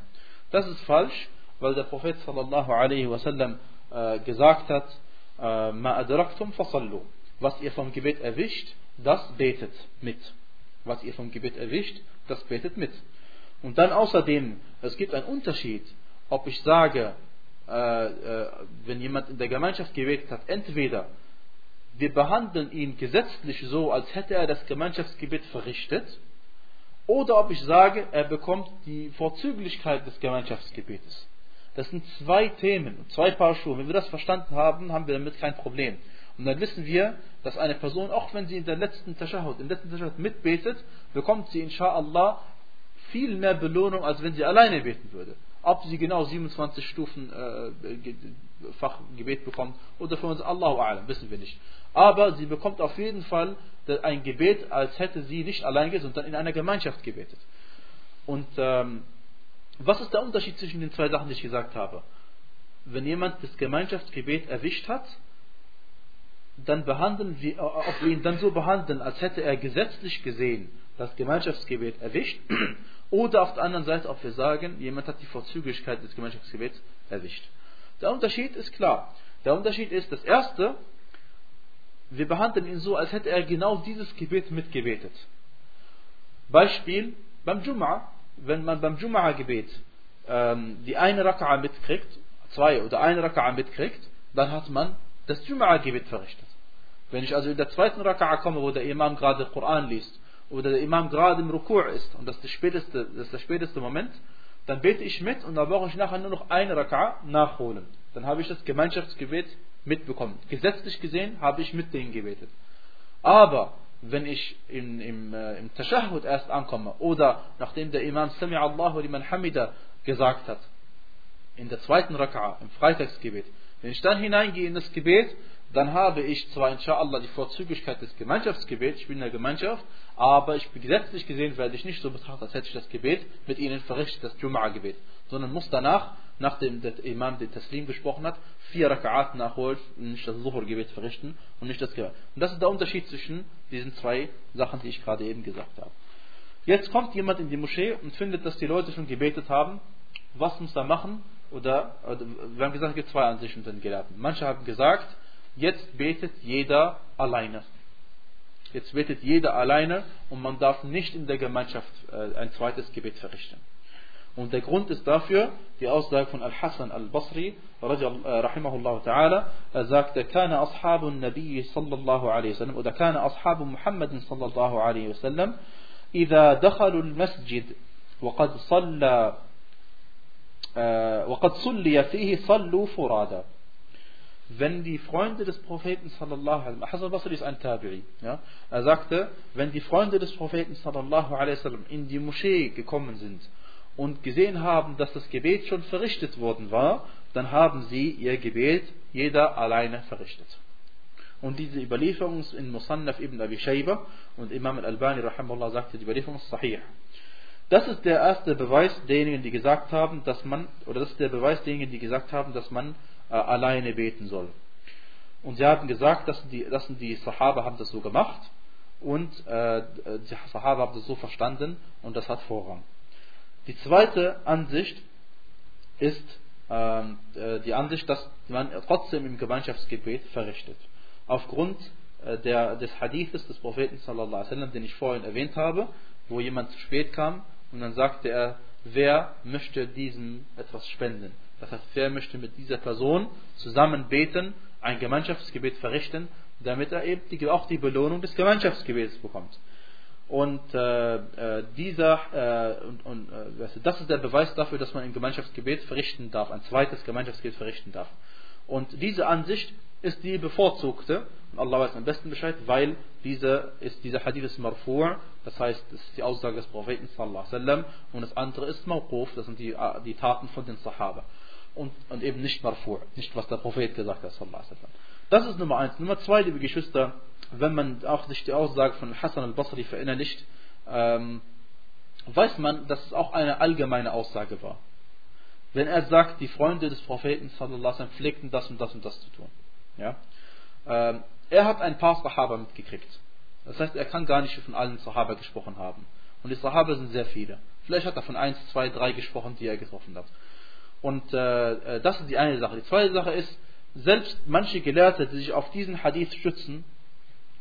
Das ist falsch, weil der Prophet sallallahu alaihi wasallam äh, gesagt hat, ma adraktum fasallu. Was ihr vom Gebet erwischt, das betet mit. Was ihr vom Gebet erwischt, das betet mit. Und dann außerdem, es gibt einen Unterschied, ob ich sage, äh, äh, wenn jemand in der Gemeinschaft gebetet hat, entweder wir behandeln ihn gesetzlich so, als hätte er das Gemeinschaftsgebet verrichtet, oder ob ich sage, er bekommt die Vorzüglichkeit des Gemeinschaftsgebetes. Das sind zwei Themen, zwei Paar Schuhe. Wenn wir das verstanden haben, haben wir damit kein Problem. Und dann wissen wir, dass eine Person, auch wenn sie in der letzten Tashahud, im letzten Tashahud mitbetet, bekommt sie inshallah viel mehr Belohnung, als wenn sie alleine beten würde. Ob sie genau 27 Stufen äh, Fachgebet bekommt oder für uns Allahu A'lam, wissen wir nicht. Aber sie bekommt auf jeden Fall ein Gebet, als hätte sie nicht allein sondern in einer Gemeinschaft gebetet. Und ähm, was ist der Unterschied zwischen den zwei Sachen, die ich gesagt habe? Wenn jemand das Gemeinschaftsgebet erwischt hat, dann behandeln wir, ob wir ihn dann so behandeln, als hätte er gesetzlich gesehen das Gemeinschaftsgebet erwischt, oder auf der anderen Seite, ob wir sagen, jemand hat die Vorzüglichkeit des Gemeinschaftsgebets erwischt. Der Unterschied ist klar. Der Unterschied ist, das erste, wir behandeln ihn so, als hätte er genau dieses Gebet mitgebetet. Beispiel beim Jum'a, wenn man beim Jum'a-Gebet ähm, die eine Raka'a mitkriegt, zwei oder eine Raka'a mitkriegt, dann hat man das Jum'a-Gebet verrichtet. Wenn ich also in der zweiten Raka'a komme, wo der Imam gerade Koran liest, oder der Imam gerade im Rukur ist, und das ist, späteste, das ist der späteste Moment, dann bete ich mit und dann brauche ich nachher nur noch eine Raka'a nachholen. Dann habe ich das Gemeinschaftsgebet mitbekommen. Gesetzlich gesehen habe ich mit denen gebetet. Aber wenn ich in, im, äh, im Tashahhud erst ankomme oder nachdem der Imam Sami Allahu liman Hamida gesagt hat, in der zweiten Raka'a, im Freitagsgebet, wenn ich dann hineingehe in das Gebet, dann habe ich zwar inshallah die Vorzüglichkeit des Gemeinschaftsgebets, ich bin in der Gemeinschaft, aber ich gesetzlich gesehen, werde ich nicht so betrachtet, als hätte ich das Gebet mit ihnen verrichtet, das Jum'a-Gebet, sondern muss danach, nachdem der Imam den Taslim gesprochen hat, vier Raka'at nachholen und nicht das Zuhur-Gebet verrichten und nicht das Gebet. Und das ist der Unterschied zwischen diesen zwei Sachen, die ich gerade eben gesagt habe. Jetzt kommt jemand in die Moschee und findet, dass die Leute schon gebetet haben. Was muss er machen? Oder, wir haben gesagt, es gibt zwei Ansichten den Gelehrten. Manche haben gesagt, Jetzt betet jeder alleine. Jetzt betet jeder alleine und man darf nicht in der Gemeinschaft äh, ein zweites Gebet verrichten. Und der Grund ist dafür die Aussage von Al-Hassan al-Basri, rahimahullah ta'ala, er sagte, كان أصحاب النبي صلى الله عليه وسلم oder أصحاب محمد صلى الله عليه وسلم إذا دخلوا المسجد وقد صلى وقد صلي فيه صلوا فرادا wenn die Freunde des Propheten sallallahu alaihi wasallam, Hassan Basri ist ein Tabi'i, ja, er sagte, wenn die Freunde des Propheten sallallahu alaihi wasallam in die Moschee gekommen sind und gesehen haben, dass das Gebet schon verrichtet worden war, dann haben sie ihr Gebet jeder alleine verrichtet. Und diese Überlieferung ist in Musannaf ibn Abi Shayba und Imam al-Albani sagte, die Überlieferung ist sahih. Das ist der erste Beweis derjenigen, die gesagt haben, dass man, oder das ist der Beweis derjenigen, die gesagt haben, dass man äh, alleine beten soll. Und sie haben gesagt, dass die, dass die Sahaba haben das so gemacht und äh, die Sahaba haben das so verstanden und das hat Vorrang. Die zweite Ansicht ist ähm, äh, die Ansicht, dass man trotzdem im Gemeinschaftsgebet verrichtet. Aufgrund äh, der, des Hadithes des Propheten den ich vorhin erwähnt habe, wo jemand zu spät kam und dann sagte er, wer möchte diesem etwas spenden? Das heißt, wer möchte mit dieser Person zusammen beten, ein Gemeinschaftsgebet verrichten, damit er eben die, auch die Belohnung des Gemeinschaftsgebets bekommt. Und äh, äh, dieser äh, und, und äh, das ist der Beweis dafür, dass man ein Gemeinschaftsgebet verrichten darf, ein zweites Gemeinschaftsgebet verrichten darf. Und diese Ansicht ist die bevorzugte. Und Allah weiß am besten Bescheid, weil diese ist, dieser Hadith ist marfu', das heißt, das ist die Aussage des Propheten sallallahu wasallam, und das andere ist mawquf, das sind die, die Taten von den Sahaba. Und, und eben nicht marfu', nicht was der Prophet gesagt hat sallallahu wasallam. Das ist Nummer eins. Nummer zwei, liebe Geschwister, wenn man auch sich die Aussage von Hassan al-Basri verinnerlicht, ähm, weiß man, dass es auch eine allgemeine Aussage war. Wenn er sagt, die Freunde des Propheten wasallam pflegten das und das und das zu tun. Ja? Ähm, er hat ein paar Sahaba mitgekriegt. Das heißt, er kann gar nicht von allen Sahaba gesprochen haben. Und die Sahaba sind sehr viele. Vielleicht hat er von eins, zwei, drei gesprochen, die er getroffen hat. Und äh, äh, das ist die eine Sache. Die zweite Sache ist, selbst manche Gelehrte, die sich auf diesen Hadith stützen,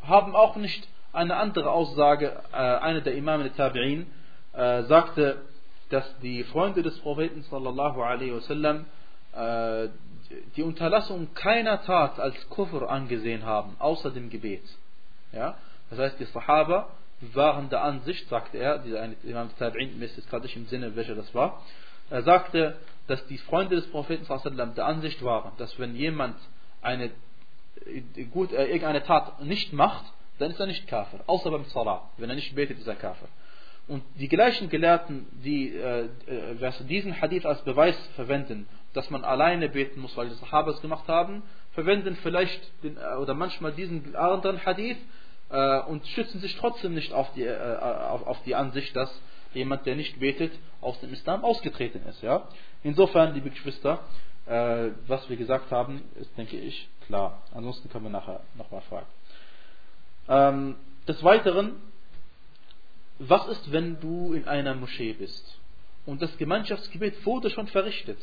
haben auch nicht eine andere Aussage. Äh, einer der Imame der Tabi'in äh, sagte, dass die Freunde des Propheten sallallahu alaihi wasallam äh, die Unterlassung keiner Tat als Kufr angesehen haben, außer dem Gebet. Ja? Das heißt, die Sahaba waren der Ansicht, sagte er, dieser Imam Tabi'in, mir ist jetzt gerade nicht im Sinne, welcher das war, er sagte, dass die Freunde des Propheten der Ansicht waren, dass wenn jemand eine, gut, äh, irgendeine Tat nicht macht, dann ist er nicht Kafir, außer beim Salah. Wenn er nicht betet, ist er Kafir. Und die gleichen Gelehrten, die äh, äh, diesen Hadith als Beweis verwenden, dass man alleine beten muss, weil die Sahaba es gemacht haben, verwenden vielleicht den, äh, oder manchmal diesen anderen Hadith äh, und schützen sich trotzdem nicht auf die, äh, auf, auf, die Ansicht, dass jemand, der nicht betet, aus dem Islam ausgetreten ist. Ja? Insofern, liebe Geschwister, äh, was wir gesagt haben, ist, denke ich, klar. Ansonsten können wir nachher nochmal fragen. Ähm, des Weiteren, was ist, wenn du in einer Moschee bist und das Gemeinschaftsgebet wurde schon verrichtet?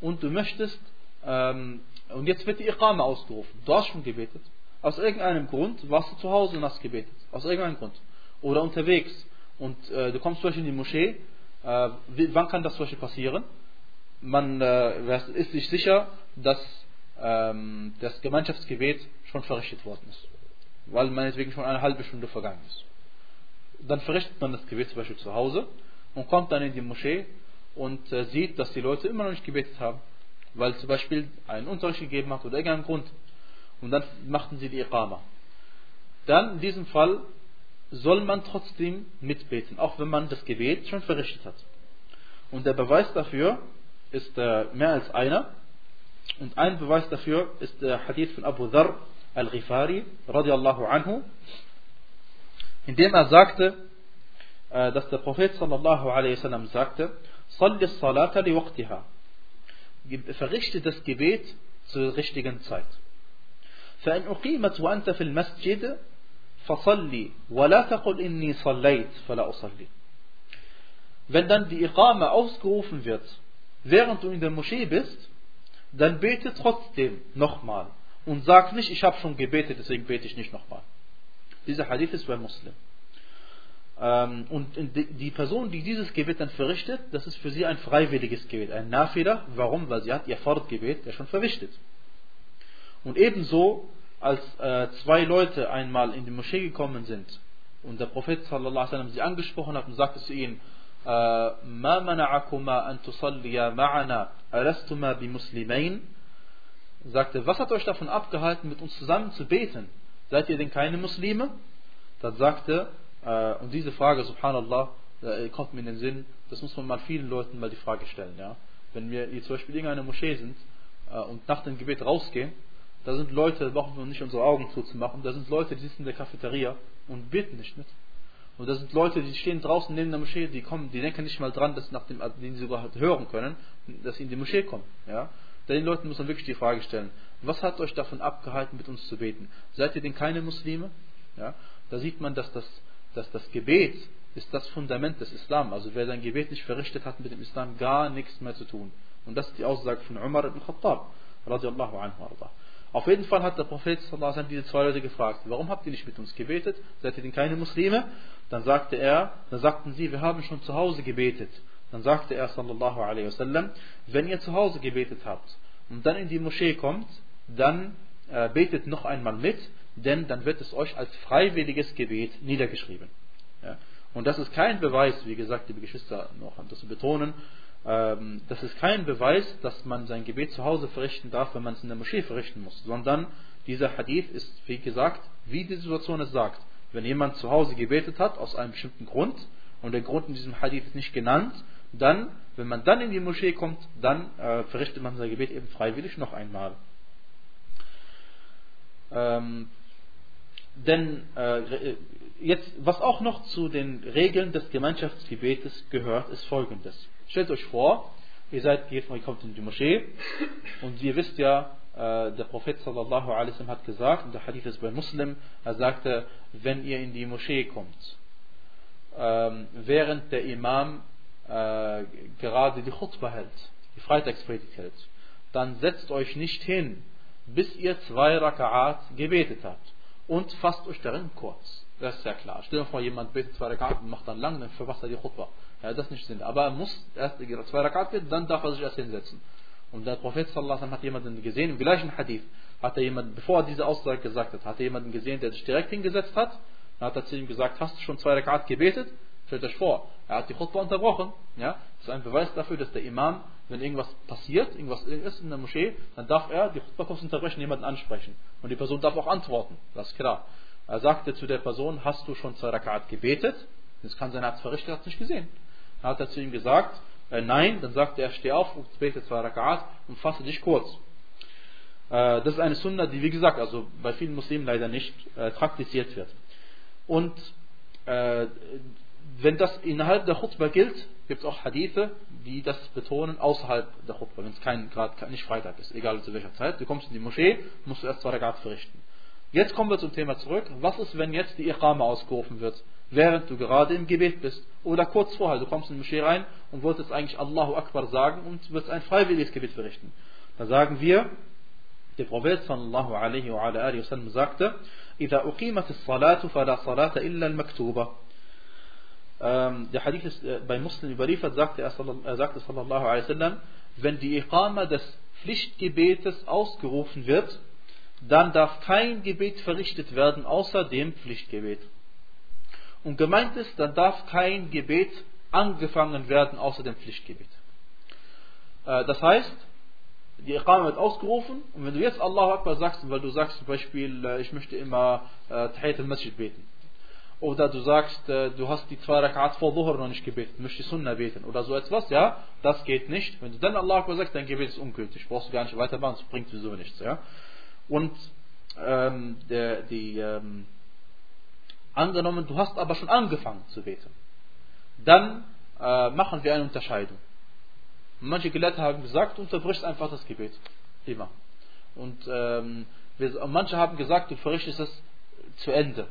und du möchtest, ähm, und jetzt wird die Iqama ausgerufen. Du hast schon gebetet. Aus irgendeinem Grund warst du zu Hause und hast gebetet. Aus irgendeinem Grund. Oder unterwegs. Und äh, du kommst zum Beispiel in die Moschee. Äh, wann kann das zum Beispiel passieren? Man äh, ist sich sicher, dass ähm, das Gemeinschaftsgebet schon verrichtet worden ist. Weil meinetwegen schon eine halbe Stunde vergangen ist. Dann verrichtet man das Gebet zum Beispiel zu Hause und kommt dann in die Moschee und äh, sieht, dass die Leute immer noch nicht gebetet haben, weil zum Beispiel einen Unterricht gegeben hat oder irgendeinen Grund. Und dann machten sie die Iqama. Dann in diesem Fall soll man trotzdem mitbeten, auch wenn man das Gebet schon verrichtet hat. Und der Beweis dafür ist äh, mehr als einer. Und ein Beweis dafür ist der Hadith von Abu Dharr al-Ghifari radiallahu anhu, in dem er sagte, äh, dass der Prophet sallallahu alaihi wasallam sagte, Salli salata li waqtiha. Verrichte das Gebet zur richtigen Zeit. فإن أقيمت وأنت في المسجد فصلي ولا تقل إني صليت فلا أصلي. Wenn dann die Iqama ausgerufen wird, während du in der Moschee bist, dann bete trotzdem nochmal und sag nicht, ich habe schon gebetet, deswegen bete ich nicht nochmal. Dieser Hadith ist bei Muslim. Ähm, und die Person, die dieses Gebet dann verrichtet, das ist für sie ein freiwilliges Gebet, ein Nafila. Warum? Weil sie hat ihr Fardgebet ja schon verrichtet. Und ebenso, als äh, zwei Leute einmal in die Moschee gekommen sind und der Prophet sallallahu alaihi wasallam sie angesprochen hat und sagte zu ihnen, äh, ما منعكما أن تصليا معنا ألستما بمسلمين sagte, was hat euch davon abgehalten, mit uns zusammen zu beten? Seid ihr denn keine Muslime? Dann sagte äh, und diese Frage, subhanallah, äh, kommt mir in den Sinn, das muss man mal vielen Leuten mal die Frage stellen. Ja? Wenn wir hier zum Beispiel in einer Moschee sind äh, und nach dem Gebet rausgehen, da sind Leute, brauchen wir nicht unsere Augen zuzumachen, da sind Leute, die sitzen in der Cafeteria und beten nicht mit. Und da sind Leute, die stehen draußen neben der Moschee, die kommen, die denken nicht mal dran, dass nach dem, den sie sogar hören können, dass sie in die Moschee kommen. Ja? Den Leuten muss man wirklich die Frage stellen, was hat euch davon abgehalten, mit uns zu beten? Seid ihr denn keine Muslime? Ja? Da sieht man, dass das dass das Gebet ist das Fundament des Islam. Also wer sein Gebet nicht verrichtet hat mit dem Islam, gar nichts mehr zu tun. Und das ist die Aussage von Umar ibn Khattab, radiallahu anhu Auf jeden Fall hat der Prophet diese zwei Leute gefragt, warum habt ihr nicht mit uns gebetet? Seid ihr denn keine Muslime? Dann sagte er, dann sagten sie, wir haben schon zu Hause gebetet. Dann sagte er sallallahu alaihi wasallam, wenn ihr zu Hause gebetet habt und dann in die Moschee kommt, dann äh, betet noch einmal mit, denn dann wird es euch als freiwilliges Gebet niedergeschrieben. Ja? Und das ist kein Beweis, wie gesagt, liebe Geschwister, noch das zu betonen, das ist kein Beweis, dass man sein Gebet zu Hause verrichten darf, wenn man es in der Moschee verrichten muss, sondern dieser Hadith ist, wie gesagt, wie die Situation es sagt. Wenn jemand zu Hause gebetet hat, aus einem bestimmten Grund, und der Grund in diesem Hadith ist nicht genannt, dann, wenn man dann in die Moschee kommt, dann äh, verrichtet man sein Gebet eben freiwillig noch einmal. Ähm, denn äh, jetzt, was auch noch zu den Regeln des Gemeinschaftsgebetes gehört, ist folgendes. Stellt euch vor, ihr seid, ihr kommt in die Moschee und ihr wisst ja, äh, der Prophet sallallahu alaihi hat gesagt, und der Hadith ist bei Muslim, er sagte, wenn ihr in die Moschee kommt, ähm, während der Imam äh, gerade die Khutbah hält, die Freitagspredigt hält, dann setzt euch nicht hin, bis ihr zwei Raka'at gebetet habt und fasst euch darin kurz. Das ist ja klar. Stell dir vor, jemand betet zwei Rakat und macht dann lang, dann verpasst er die Khutbah. Das nicht Sinn. Aber er muss erst zwei Rakat beten, dann darf er sich erst hinsetzen. Und der Prophet sallallahu hat jemanden gesehen, im gleichen Hadith, hat er jemanden, bevor er diese Aussage gesagt hat, hat er jemanden gesehen, der sich direkt hingesetzt hat. Dann hat er zu ihm gesagt, hast du schon zwei Rakat gebetet? Stellt euch vor, er hat die Khutbah unterbrochen. Ja? Das ist ein Beweis dafür, dass der Imam, wenn irgendwas passiert, irgendwas ist in der Moschee, dann darf er die Khutbah kurz unterbrechen, jemanden ansprechen. Und die Person darf auch antworten. Das ist klar. Er sagte zu der Person, hast du schon zwei Rakat gebetet? Das kann sein, er hat es verrichtet, er hat es nicht gesehen. Hat er zu ihm gesagt, äh, nein, dann sagte er, steh auf und bete zwei Rakat und fasse dich kurz. Äh, das ist eine Sunna, die wie gesagt, also bei vielen Muslimen leider nicht äh, praktiziert wird. Und äh, wenn das innerhalb der Khutbah gilt, gibt es auch Hadithe, die das betonen außerhalb der Khutbah, wenn es kein, gerade nicht Freitag ist, egal zu welcher Zeit. Du kommst in die Moschee, musst du erst zwei Rakat verrichten. Jetzt kommen wir zum Thema zurück. Was ist, wenn jetzt die Iqama ausgerufen wird, während du gerade im Gebet bist? Oder kurz vorher, du kommst in die Moschee rein und wolltest eigentlich Allahu Akbar sagen und wirst ein freiwilliges Gebet verrichten. Da sagen wir, der Prophet sallallahu alaihi wa alaihi wasallam sagte, إذا أقيمت الصلاة فلا صلاة إلا المكتوبة. Ähm, der Hadith ist äh, bei Muslim überliefert, sagte er, er sagte sallallahu alaihi wasallam, wenn die Iqama des Pflichtgebetes ausgerufen wird, dann darf kein Gebet verrichtet werden außer dem Pflichtgebet. Und gemeint ist, dann darf kein Gebet angefangen werden außer dem Pflichtgebet. Äh, das heißt, die Iqama wird ausgerufen und wenn du jetzt Allahu Akbar sagst, weil du sagst zum Beispiel, äh, ich möchte immer äh, Tahit al-Masjid beten. Oder du sagst, du hast die zwei Rakat vor Dhuhr noch nicht gebetet, möchtest Sunnah beten oder so etwas, ja, das geht nicht. Wenn du dann Allah Akbar sagst, dein Gebet ist ungültig, brauchst du gar nicht weitermachen, das bringt sowieso nichts, ja. Und ähm, der, die, ähm, angenommen, du hast aber schon angefangen zu beten, dann äh, machen wir eine Unterscheidung. Manche Gelehrte haben gesagt, unterbrichst einfach das Gebet. Immer. Und ähm, wir, manche haben gesagt, du verrichtest es zu Ende.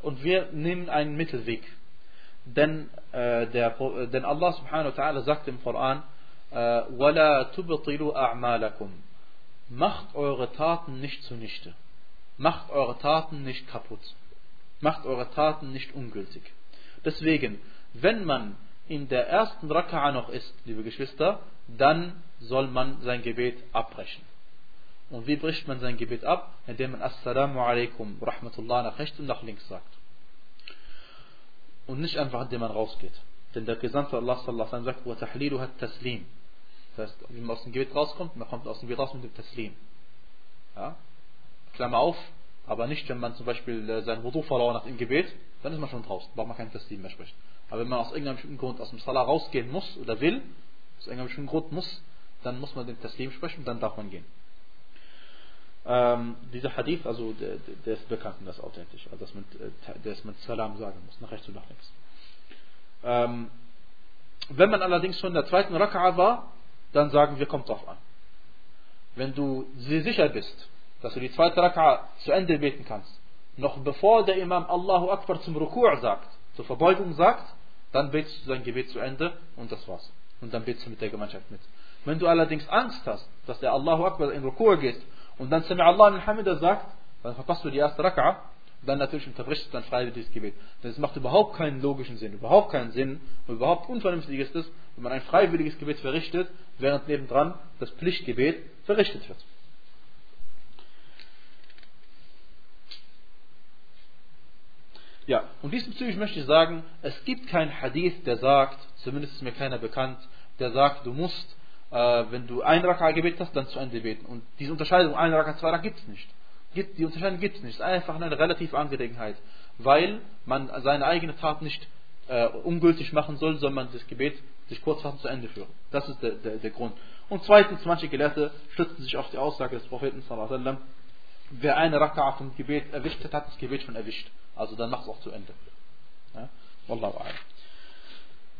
Und wir nehmen einen Mittelweg. Denn, äh, der, denn Allah subhanahu wa ta'ala sagt im Koran, وَلَا تُبْطِلُوا أَعْمَالَكُمْ Macht eure Taten nicht zunichte. Macht eure Taten nicht kaputt. macht eure Taten nicht ungültig. Deswegen, wenn man in der ersten Raka'a noch ist, liebe Geschwister, dann soll man sein Gebet abbrechen. Und wie bricht man sein Gebet ab? Indem man Assalamu alaikum, rahmatullah nach rechts und nach links sagt. Und nicht einfach, indem man rausgeht. Denn der Gesandte Allah sallallahu sagt, wa tahlilu hat taslim. Das heißt, wie man aus dem Gebet rauskommt, man kommt aus dem Gebet raus mit dem Taslim. Ja? Klammer auf, aber nicht, wenn man zum Beispiel äh, sein Wudu verloren hat im Gebet, dann ist man schon draußen, braucht man kein Taslim mehr sprechen. Aber wenn man aus irgendeinem bestimmten Grund aus dem Salah rausgehen muss oder will, aus irgendeinem bestimmten Grund muss, dann muss man den Taslim sprechen und dann darf man gehen. Ähm, dieser Hadith, also der, der, ist bekannt und das ist authentisch, also dass man, äh, dass man Salam sagen muss, nach rechts und nach links. Ähm, wenn man allerdings schon in der zweiten Raka'a war, dann sagen wir, kommt drauf an. Wenn du sehr sicher bist, dass du die zweite Raka'a zu Ende beten kannst, noch bevor der Imam Allahu Akbar zum Ruku' sagt, zur Verbeugung sagt, dann betest du dein Gebet zu Ende und das war's. Und dann betest du mit der Gemeinschaft mit. Wenn du allerdings Angst hast, dass der Allahu Akbar in Ruku' geht und dann Sami Allah al-Hamida sagt, dann verpasst du die erste Raka'a dann natürlich unterbrichst du dann freiwilliges Gebet. Denn es macht überhaupt keinen logischen Sinn, überhaupt keinen Sinn und überhaupt unvernünftig ist es, wenn man ein freiwilliges Gebet verrichtet, während nebendran das Pflichtgebet verrichtet wird. Ja, und diesbezüglich möchte ich sagen, es gibt keinen Hadith, der sagt, zumindest ist mir keiner bekannt, der sagt, du musst, äh, wenn du ein Raka gebetet hast, dann zu Ende beten. Und diese Unterscheidung, ein Raka, zwei Raka, gibt es nicht. Die Unterscheidung gibt es nicht. Es ist einfach eine relative Angelegenheit, weil man seine eigene Tat nicht äh, ungültig machen soll, man das Gebet sich kurzfassend zu Ende führen. Das ist der, der, der Grund. Und zweitens, manche Gelehrte stützen sich auf die Aussage des Propheten, sallam, wer eine Raka vom Gebet erwischt hat, hat das Gebet schon erwischt. Also dann macht es auch zu Ende. Ja? Wallahu a'lam.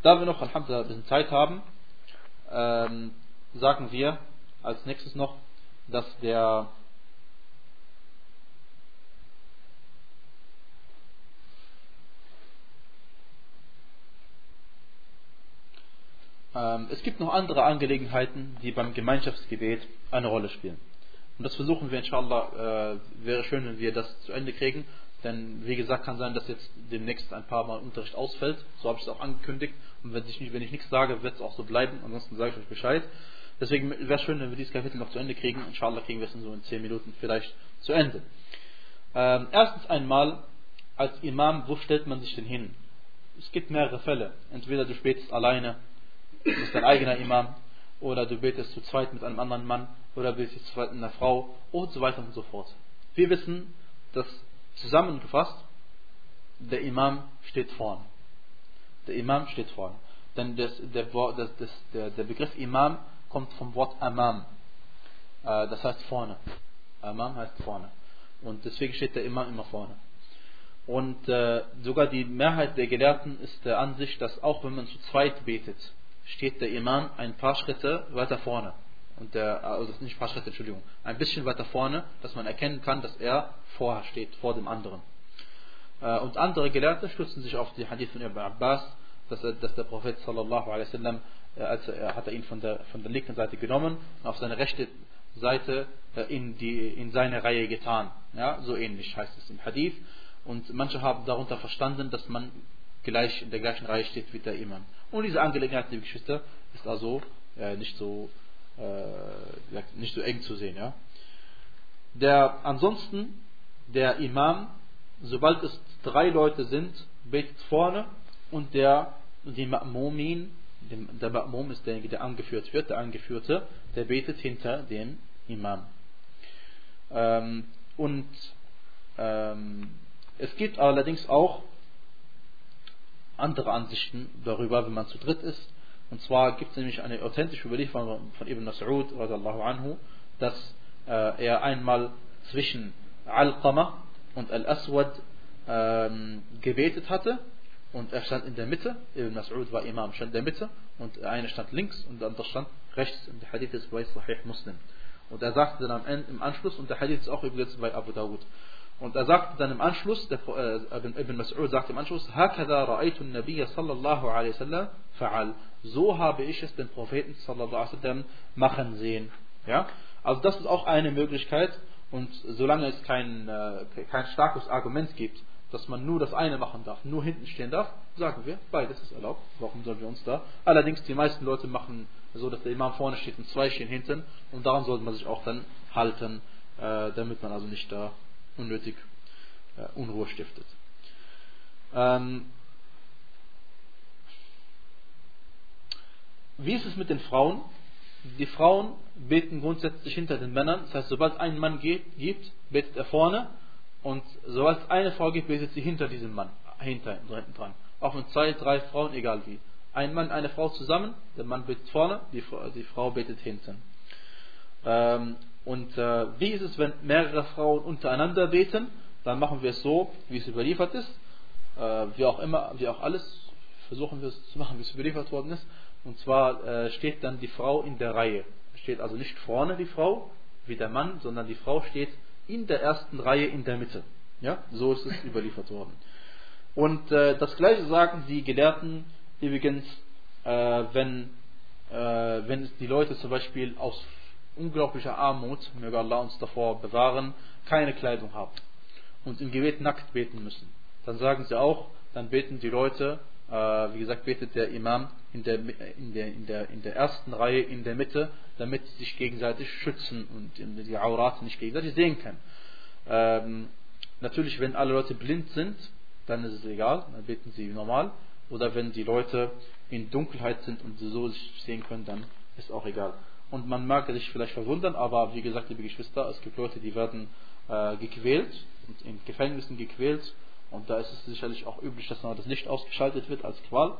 Da wir noch, Alhamdulillah, ein bisschen Zeit haben, ähm, sagen wir als nächstes noch, dass der ähm, es gibt noch andere Angelegenheiten, die beim Gemeinschaftsgebet eine Rolle spielen. Und das versuchen wir inshallah, äh, wäre schön, wenn wir das zu Ende kriegen. Denn wie gesagt, kann sein, dass jetzt demnächst ein paar Mal Unterricht ausfällt. So habe ich es auch angekündigt. Und wenn ich, wenn ich nichts sage, wird es auch so bleiben. Ansonsten sage ich euch Bescheid. Deswegen wäre es schön, wenn wir dieses Kapitel noch zu Ende kriegen. Inshallah kriegen wir es in so in 10 Minuten vielleicht zu Ende. Ähm, erstens einmal, als Imam, wo stellt man sich denn hin? Es gibt mehrere Fälle. Entweder du betest alleine, du bist dein eigener Imam, oder du betest zu zweit mit einem anderen Mann, oder betest zu zweit mit einer Frau, und so weiter und so fort. Wir wissen, dass Zusammengefasst, der Imam steht vorne. Der Imam steht vorne. Denn das, der, das, das, der, der Begriff Imam kommt vom Wort Amam. Äh, das heißt vorne. Amam heißt vorne. Und deswegen steht der Imam immer vorne. Und äh, sogar die Mehrheit der Gelehrten ist der Ansicht, dass auch wenn man zu zweit betet, steht der Imam ein paar Schritte weiter vorne und der, also nicht ein paar Schritte, Entschuldigung, ein bisschen weiter vorne, dass man erkennen kann, dass er vorher steht, vor dem anderen. Äh, und andere Gelehrte stützen sich auf die Hadith von Ibn Abbas, dass, er, dass der Prophet sallallahu alaihi wasallam, äh, als er, hat ihn von der, von der linken Seite genommen und auf seine rechte Seite äh, in, die, in seine Reihe getan. Ja, so ähnlich heißt es im Hadith. Und manche haben darunter verstanden, dass man gleich in der gleichen Reihe steht wie der Imam. Und diese Angelegenheit, liebe Geschwister, ist also äh, nicht so äh, nicht so eng zu sehen. Ja? Der, ansonsten, der Imam, sobald es drei Leute sind, betet vorne und der, Ma'mumin, der Ma'mum ist derjenige, der angeführt wird, der Angeführte, der betet hinter den Imam. Ähm, und ähm, es gibt allerdings auch andere Ansichten darüber, wenn man zu dritt ist. Und zwar gibt es nämlich eine authentische Überlieferung von Ibn Mas'ud anhu, dass äh, er einmal zwischen Al-Qamah und Al-Aswad ähm, gebetet hatte und er stand in der Mitte. Ibn Mas'ud war Imam, stand in der Mitte und der eine stand links und der andere stand rechts. Und der Hadith ist bei Sahih Muslim. Und er sagte dann am Ende, im Anschluss, und der Hadith ist auch übrigens bei Abu Dawud. Und er sagte dann im Anschluss, der, äh, Ibn Mas'ud sagte im Anschluss, هكذا رأيت النبي صلى الله عليه وسلم فعل. So habe ich es den Propheten sallallahu alaihi wasallam machen sehen. Ja? Also das ist auch eine Möglichkeit und solange es kein, äh, kein starkes Argument gibt, dass man nur das eine machen darf, nur hinten stehen darf, sagen wir, beides ist erlaubt. Warum sollen wir uns da? Allerdings, die meisten Leute machen so, dass der Imam vorne steht und zwei stehen hinten und daran sollte man sich auch dann halten, äh, damit man also nicht da unnötig äh, Unruhe stiftet. Ähm, wie ist es mit den Frauen? Die Frauen beten grundsätzlich hinter den Männern. Das heißt, sobald einen Mann geht, gibt, betet er vorne. Und sobald es eine Frau gibt, betet sie hinter diesem Mann, hinter, hinten dran. Auch mit zwei, drei Frauen, egal wie. Ein Mann, eine Frau zusammen, der Mann betet vorne, die Frau, die Frau betet hinten. Ähm, und äh, wie ist es, wenn mehrere Frauen untereinander beten? Dann machen wir es so, wie es überliefert ist. Äh, wie auch immer, wie auch alles, versuchen wir es zu machen, wie es überliefert worden ist. Und zwar äh, steht dann die Frau in der Reihe. Steht also nicht vorne die Frau, wie der Mann, sondern die Frau steht in der ersten Reihe in der Mitte. Ja, so ist es überliefert worden. Und äh, das gleiche sagen die Gelehrten übrigens, äh, wenn, äh, wenn die Leute zum Beispiel aus unglaublicher Armut, möge Allah uns davor bewahren, keine Kleidung haben und im Gebet nackt beten müssen. Dann sagen sie auch, dann beten die Leute, äh, wie gesagt, betet der Imam in der, in, der, in, der, in der ersten Reihe in der Mitte, damit sie sich gegenseitig schützen und die Aurat nicht gegenseitig sehen können. Ähm, natürlich, wenn alle Leute blind sind, dann ist es egal, dann beten sie normal. Oder wenn die Leute in Dunkelheit sind und sie so sich sehen können, dann ist auch egal. Und man mag sich vielleicht verwundern, aber wie gesagt, liebe Geschwister, es gibt Leute, die werden äh, gequält und in Gefängnissen gequält. Und da ist es sicherlich auch üblich, dass das Licht ausgeschaltet wird als Qual.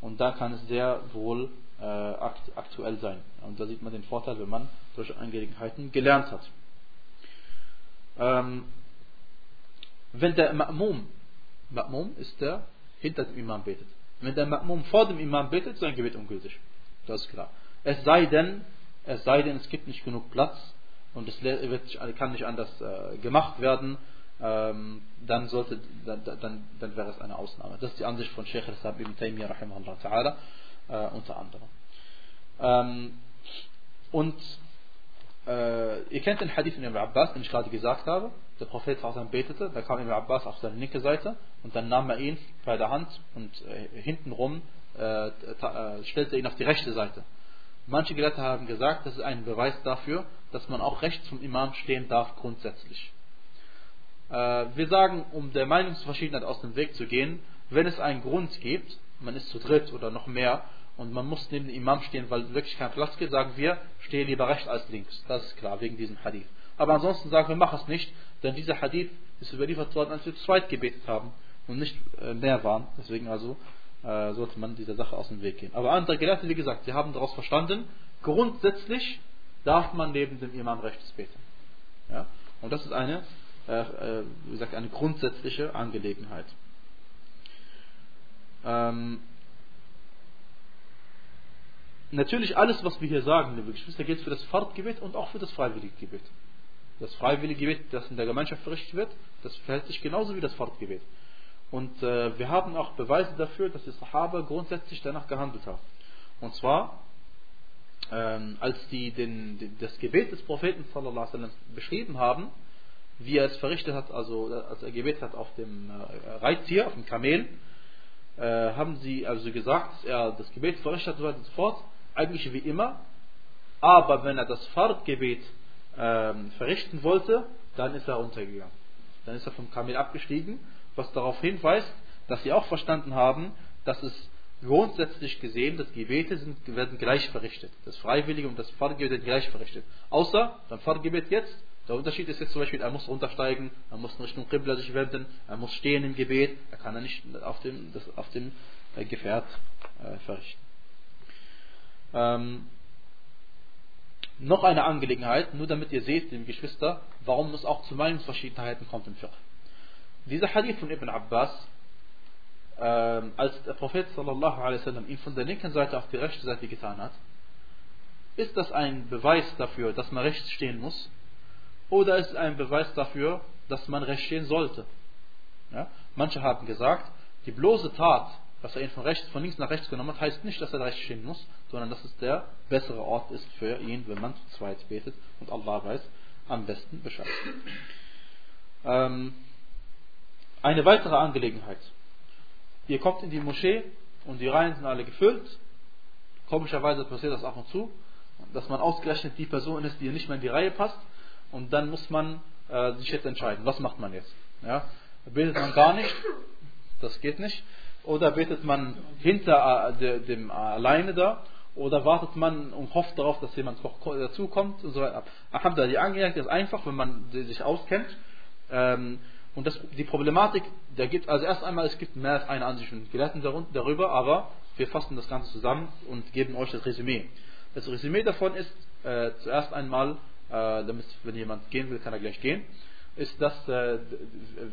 Und da kann es sehr wohl äh, aktuell sein. Und da sieht man den Vorteil, wenn man solche Angelegenheiten gelernt hat. Ähm, wenn der Ma'mum, Ma'mum ist der hinter dem Imam betet. Wenn der Ma'mum vor dem Imam betet, sein Gebet ungültig. Das ist klar. Es sei denn, es sei denn, es gibt nicht genug Platz und es kann nicht anders äh, gemacht werden, ähm, dann, sollte, dann, dann, wäre es eine Ausnahme. Das ist die Ansicht von Sheikh al-Islam ibn Taymiyyah rahimahullah äh, unter anderem. Ähm, und äh, ihr kennt den Hadith von Ibn Abbas, den ich gerade gesagt habe. Der Prophet betete, da kam Ibn Abbas auf seine linke Seite und dann nahm er ihn bei der Hand und hintenrum stellte ihn auf die rechte Seite. Manche Gelehrte haben gesagt, das ist ein Beweis dafür, dass man auch rechts vom Imam stehen darf grundsätzlich. Äh, wir sagen, um der Meinungsverschiedenheit aus dem Weg zu gehen, wenn es einen Grund gibt, man ist zu dritt oder noch mehr und man muss neben dem Imam stehen, weil wirklich kein Platz gibt, sagen wir, stehe lieber rechts als links. Das ist klar, wegen diesem Hadith. Aber ansonsten sagen wir, mach es nicht, denn dieser Hadith ist überliefert worden, als wir zu zweit gebetet haben und nicht äh, mehr waren. Deswegen also sollte man dieser Sache aus dem Weg gehen. Aber andere Gelehrte, wie gesagt, sie haben daraus verstanden, grundsätzlich darf man neben dem Imam rechts beten. Ja? Und das ist eine, äh, äh wie gesagt, eine grundsätzliche Angelegenheit. Ähm, natürlich alles, was wir hier sagen, liebe Geschwister, gilt für das Fahrtgebet und auch für das freiwillige Gebet. Das freiwillige Gebet, das in der Gemeinschaft verrichtet wird, das verhält sich genauso wie das Fahrtgebet. Und äh, wir haben auch Beweise dafür, dass die Sahaba grundsätzlich danach gehandelt haben. Und zwar, ähm, als die den, den, das Gebet des Propheten sallam, beschrieben haben, wie er es verrichtet hat, also als er gebetet hat auf dem äh, Reittier, auf dem Kamel, äh, haben sie also gesagt, dass er das Gebet verrichtet hat und so fort eigentlich wie immer, aber wenn er das Fahrtgebet ähm, verrichten wollte, dann ist er runtergegangen. Dann ist er vom Kamel abgestiegen, was darauf hinweist, dass sie auch verstanden haben, dass es grundsätzlich gesehen, dass Gebete sind, werden gleich verrichtet. Das Freiwillige und das Fahrtgebet werden gleich verrichtet. Außer beim Fahrtgebet jetzt, der Unterschied ist jetzt zum Beispiel, er muss runtersteigen, er muss in Richtung Qibla sich wenden, er muss stehen im Gebet, er kann er nicht auf dem, das, auf dem äh, Gefährt äh, verrichten. Ähm, noch eine Angelegenheit, nur damit ihr seht, liebe Geschwister, warum es auch zu Meinungsverschiedenheiten kommt im Fiqh. Dieser Hadith von Ibn Abbas, ähm, als der Prophet sallallahu alaihi wasallam ihn von der linken Seite auf die rechte Seite getan hat, ist das ein Beweis dafür, dass man rechts stehen muss? Oder ist es ein Beweis dafür, dass man rechts stehen sollte? Ja? Manche haben gesagt, die bloße Tat, dass er ihn von, rechts, von links nach rechts genommen hat, heißt nicht, dass er rechts stehen muss, sondern dass es der bessere Ort ist für ihn, wenn man zu zweit betet und Allah weiß am besten Bescheid. Ähm, eine weitere Angelegenheit. Ihr kommt in die Moschee und die Reihen sind alle gefüllt. Komischerweise passiert das ab und zu, dass man ausgerechnet die Person ist, die nicht mehr in die Reihe passt. Und dann muss man äh, sich jetzt entscheiden, was macht man jetzt. Ja? Betet man gar nicht, das geht nicht. Oder betet man hinter äh, dem alleine da oder wartet man und hofft darauf, dass jemand dazukommt und so weiter. Alhamdulillah, die Angelegenheit ist einfach, wenn man sich auskennt. Ähm, und das, die Problematik, da gibt, also erst einmal, es gibt mehr als eine Ansicht von Gelehrten darüber, aber wir fassen das Ganze zusammen und geben euch das Resümee. Das Resümee davon ist, äh, zuerst einmal, äh, damit, wenn jemand gehen will, kann er gleich gehen ist, dass äh,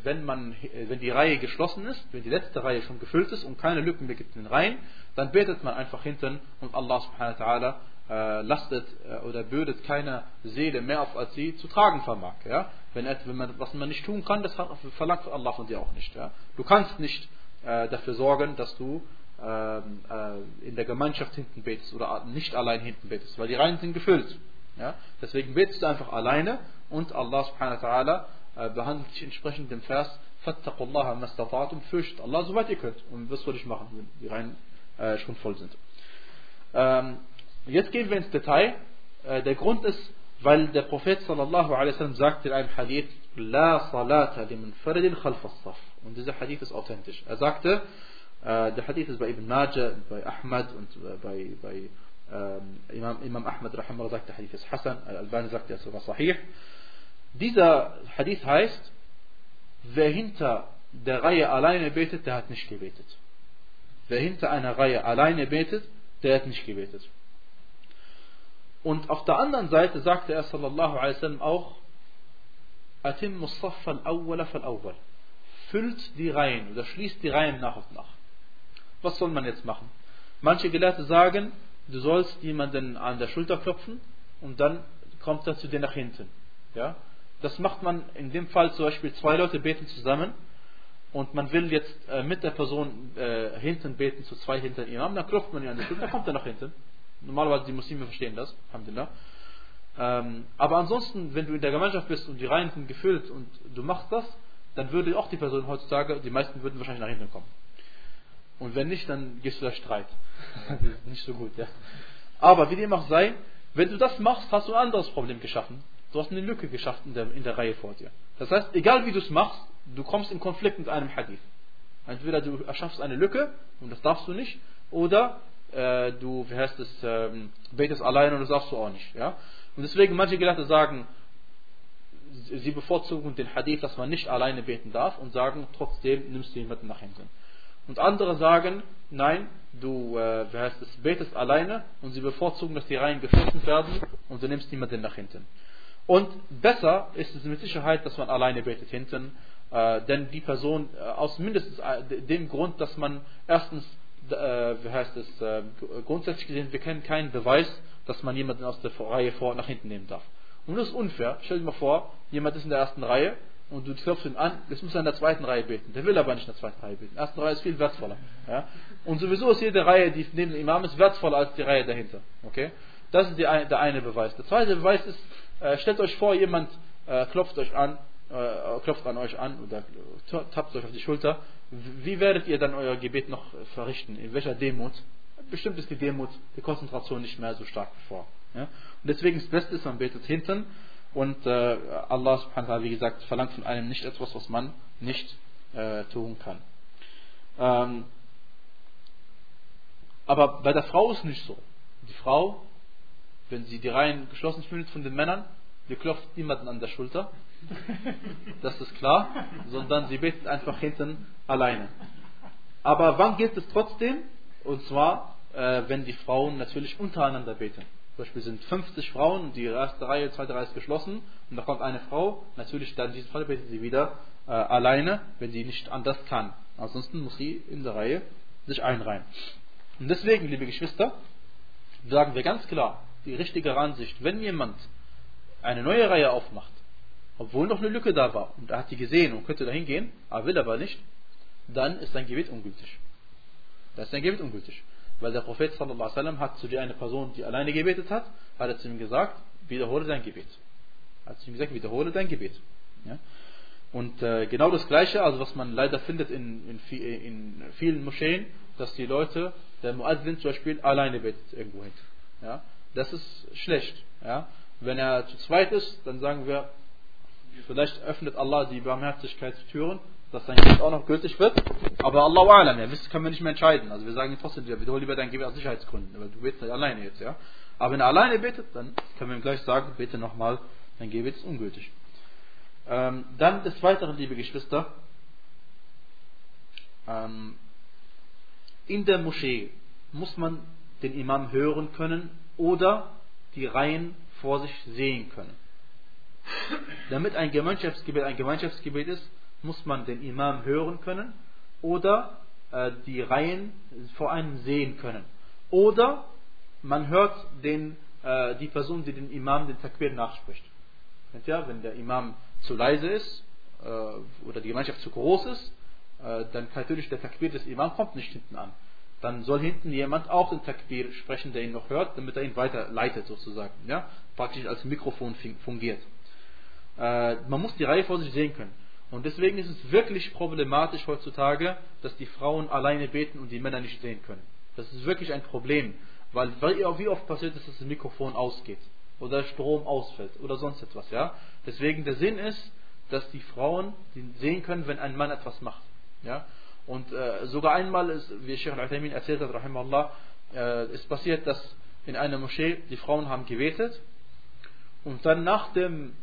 wenn, man, wenn die Reihe geschlossen ist, wenn die letzte Reihe schon gefüllt ist und keine Lücken mehr gibt in den Reihen, dann betet man einfach hinten und Allah subhanahu wa ta'ala äh, lastet äh, oder bürdet keine Seele mehr auf, als sie zu tragen vermag. Ja? Wenn, wenn man, was man nicht tun kann, das verlangt Allah von dir auch nicht. Ja? Du kannst nicht äh, dafür sorgen, dass du ähm, äh, in der Gemeinschaft hinten betest oder nicht allein hinten betest, weil die Reihen sind gefüllt. Ja? Deswegen betest du einfach alleine und Allah subhanahu wa ta'ala äh, behandelt sich entsprechend dem Vers Fattaqullaha mastata'tum fürchtet Allah soweit ihr könnt. Und was soll ich machen, wenn die Reihen äh, schon voll sind. Ähm, jetzt gehen wir ins Detail. Äh, der Grund ist, Weil der Prophet sallallahu alaihi sagte in einem Hadith, La salata liman faridin khalf as-saf. Und dieser Hadith ist authentisch. Er sagte, äh, der Hadith ist bei Ibn Majah, bei Ahmad und äh, bei, bei ähm, Imam, Imam Ahmad rahimahullah sagt, der Hadith ist Hassan, Al-Albani sagt, der ist sogar sahih. Dieser Hadith heißt, wer hinter der Reihe alleine betet, der hat nicht gebetet. Wer hinter einer Reihe alleine betet, der hat nicht gebetet. Und auf der anderen Seite sagte er sallallahu alaihi wasallam auch, Atim Mustafa al-Awwala fal-Awwal. Füllt die Reihen oder schließt die Reihen nach und nach. Was soll man jetzt machen? Manche Gelehrte sagen, du sollst jemanden an der Schulter klopfen und dann kommt er zu dir nach hinten. Ja? Das macht man in dem Fall zum Beispiel, zwei Leute beten zusammen und man will jetzt äh, mit der Person äh, hinten beten, zu zwei hinter ihm, dann klopft man ihn an der Schulter, dann kommt er nach hinten. Normalerweise die Muslime verstehen das, Alhamdulillah. Ähm, aber ansonsten, wenn du in der Gemeinschaft bist und die Reihen sind gefüllt und du machst das, dann würde auch die Person heutzutage, die meisten würden wahrscheinlich nach hinten kommen. Und wenn nicht, dann gehst du da Streit. nicht so gut, ja. Aber wie dem auch sei, wenn du das machst, hast du ein anderes Problem geschaffen. Du hast eine Lücke geschaffen in der, in der Reihe vor dir. Das heißt, egal wie du es machst, du kommst in Konflikt mit einem Hadith. Entweder du erschaffst eine Lücke, und das darfst du nicht, oder äh, du, wie es, ähm, betest allein und das darfst du auch nicht. Ja? Und deswegen, manche Gelehrte sagen, sie bevorzugen den Hadith, dass man nicht alleine beten darf und sagen, trotzdem nimmst du jemanden nach hinten. Und andere sagen, nein, du, äh, wie es, betest alleine und sie bevorzugen, dass die Reihen geschlossen werden und du nimmst niemanden nach hinten. Und besser ist es mit Sicherheit, dass man alleine betet hinten, äh, denn die Person äh, aus mindestens äh, dem Grund, dass man erstens wie heißt es, äh, grundsätzlich gesehen, wir kennen keinen Beweis, dass man jemanden aus der Reihe vor nach hinten nehmen darf. Und das ist unfair. Stell dir mal vor, jemand ist in der ersten Reihe und du klopfst ihn an, jetzt muss er in der zweiten Reihe beten. Der will aber nicht in der zweiten Reihe beten. Die erste Reihe ist viel wertvoller. Ja? Und sowieso ist jede Reihe, die neben dem Imam ist, wertvoller als die Reihe dahinter. Okay? Das ist die, der eine Beweis. Der zweite Beweis ist, äh, stellt euch vor, jemand äh, klopft euch an, äh, klopft an euch an oder tappt euch auf die Schulter wie werdet ihr dann euer Gebet noch verrichten? In welcher Demut? Bestimmt ist die Demut, die Konzentration nicht mehr so stark vor. Ja? Und deswegen ist das Beste, man betet hinten und äh, Allah subhanahu wa wie gesagt, verlangt von einem nicht etwas, was man nicht äh, tun kann. Ähm, aber bei der Frau ist es nicht so. Die Frau, wenn sie die Reihen geschlossen findet von den Männern, die klopft niemanden an der Schulter, das ist klar, sondern sie betet einfach hinten alleine. Aber wann gilt es trotzdem? Und zwar, äh, wenn die Frauen natürlich untereinander beten. Zum Beispiel sind 50 Frauen, die erste Reihe, zweite Reihe ist geschlossen und da kommt eine Frau, natürlich dann in diesem Fall betet sie wieder äh, alleine, wenn sie nicht anders kann. Ansonsten muss sie in der Reihe sich einreihen. Und deswegen, liebe Geschwister, sagen wir ganz klar, die richtige Ansicht, wenn jemand eine neue Reihe aufmacht, obwohl noch eine Lücke da war und er hat die gesehen und könnte dahin gehen, aber will aber nicht, dann ist sein Gebet ungültig. Das ist sein Gebet ungültig. Weil der Prophet sallallahu hat zu dir eine Person, die alleine gebetet hat, hat er zu ihm gesagt, wiederhole dein Gebet. Hat zu ihm gesagt, wiederhole dein Gebet. Ja? Und äh, genau das Gleiche, also was man leider findet in, in, in vielen Moscheen, dass die Leute, der Muazzin zum Beispiel, alleine betet irgendwo hin. Ja? Das ist schlecht. Ja? Wenn er zu zweit ist, dann sagen wir, vielleicht öffnet Allah die Barmherzigkeitstüren dass sein Gebet auch noch gültig wird. Aber Allah Alam, ja, das können wir nicht mehr entscheiden. Also wir sagen trotzdem, ja, wiederhole lieber dein Gebet aus Sicherheitsgründen, weil du betest nicht alleine jetzt, ja. Aber wenn er alleine betet, dann können wir ihm gleich sagen, bete nochmal, dein Gebet ist ungültig. Ähm, dann des Weiteren, liebe Geschwister, ähm, in der Moschee muss man den Imam hören können oder die Reihen vor sich sehen können. Damit ein Gemeinschaftsgebet ein Gemeinschaftsgebet ist, muss man den Imam hören können oder äh, die Reihen vor einem sehen können. Oder man hört den, äh, die Person, die den Imam den Takbir nachspricht. Ja, wenn der Imam zu leise ist äh, oder die Gemeinschaft zu groß ist, äh, dann kann natürlich der Takbir des Imam kommt nicht hinten an. Dann soll hinten jemand auch den Takbir sprechen, der ihn noch hört, damit er ihn weiterleitet sozusagen. Ja? Praktisch als Mikrofon fungiert. Äh, man muss die Reihe vor sich sehen können. Und deswegen ist es wirklich problematisch heutzutage, dass die Frauen alleine beten und die Männer nicht sehen können. Das ist wirklich ein Problem, weil wie oft passiert ist, dass das Mikrofon ausgeht. oder Strom ausfällt oder sonst etwas. Ja? Deswegen der Sinn ist, dass die Frauen sehen können, wenn ein Mann etwas macht. Ja? Und äh, sogar einmal ist, wie Sheikh Al-Uthaymeen erzählt hat, rahimallah, äh, ist passiert, dass in einer Moschee die Frauen haben gebetet und dann nach dem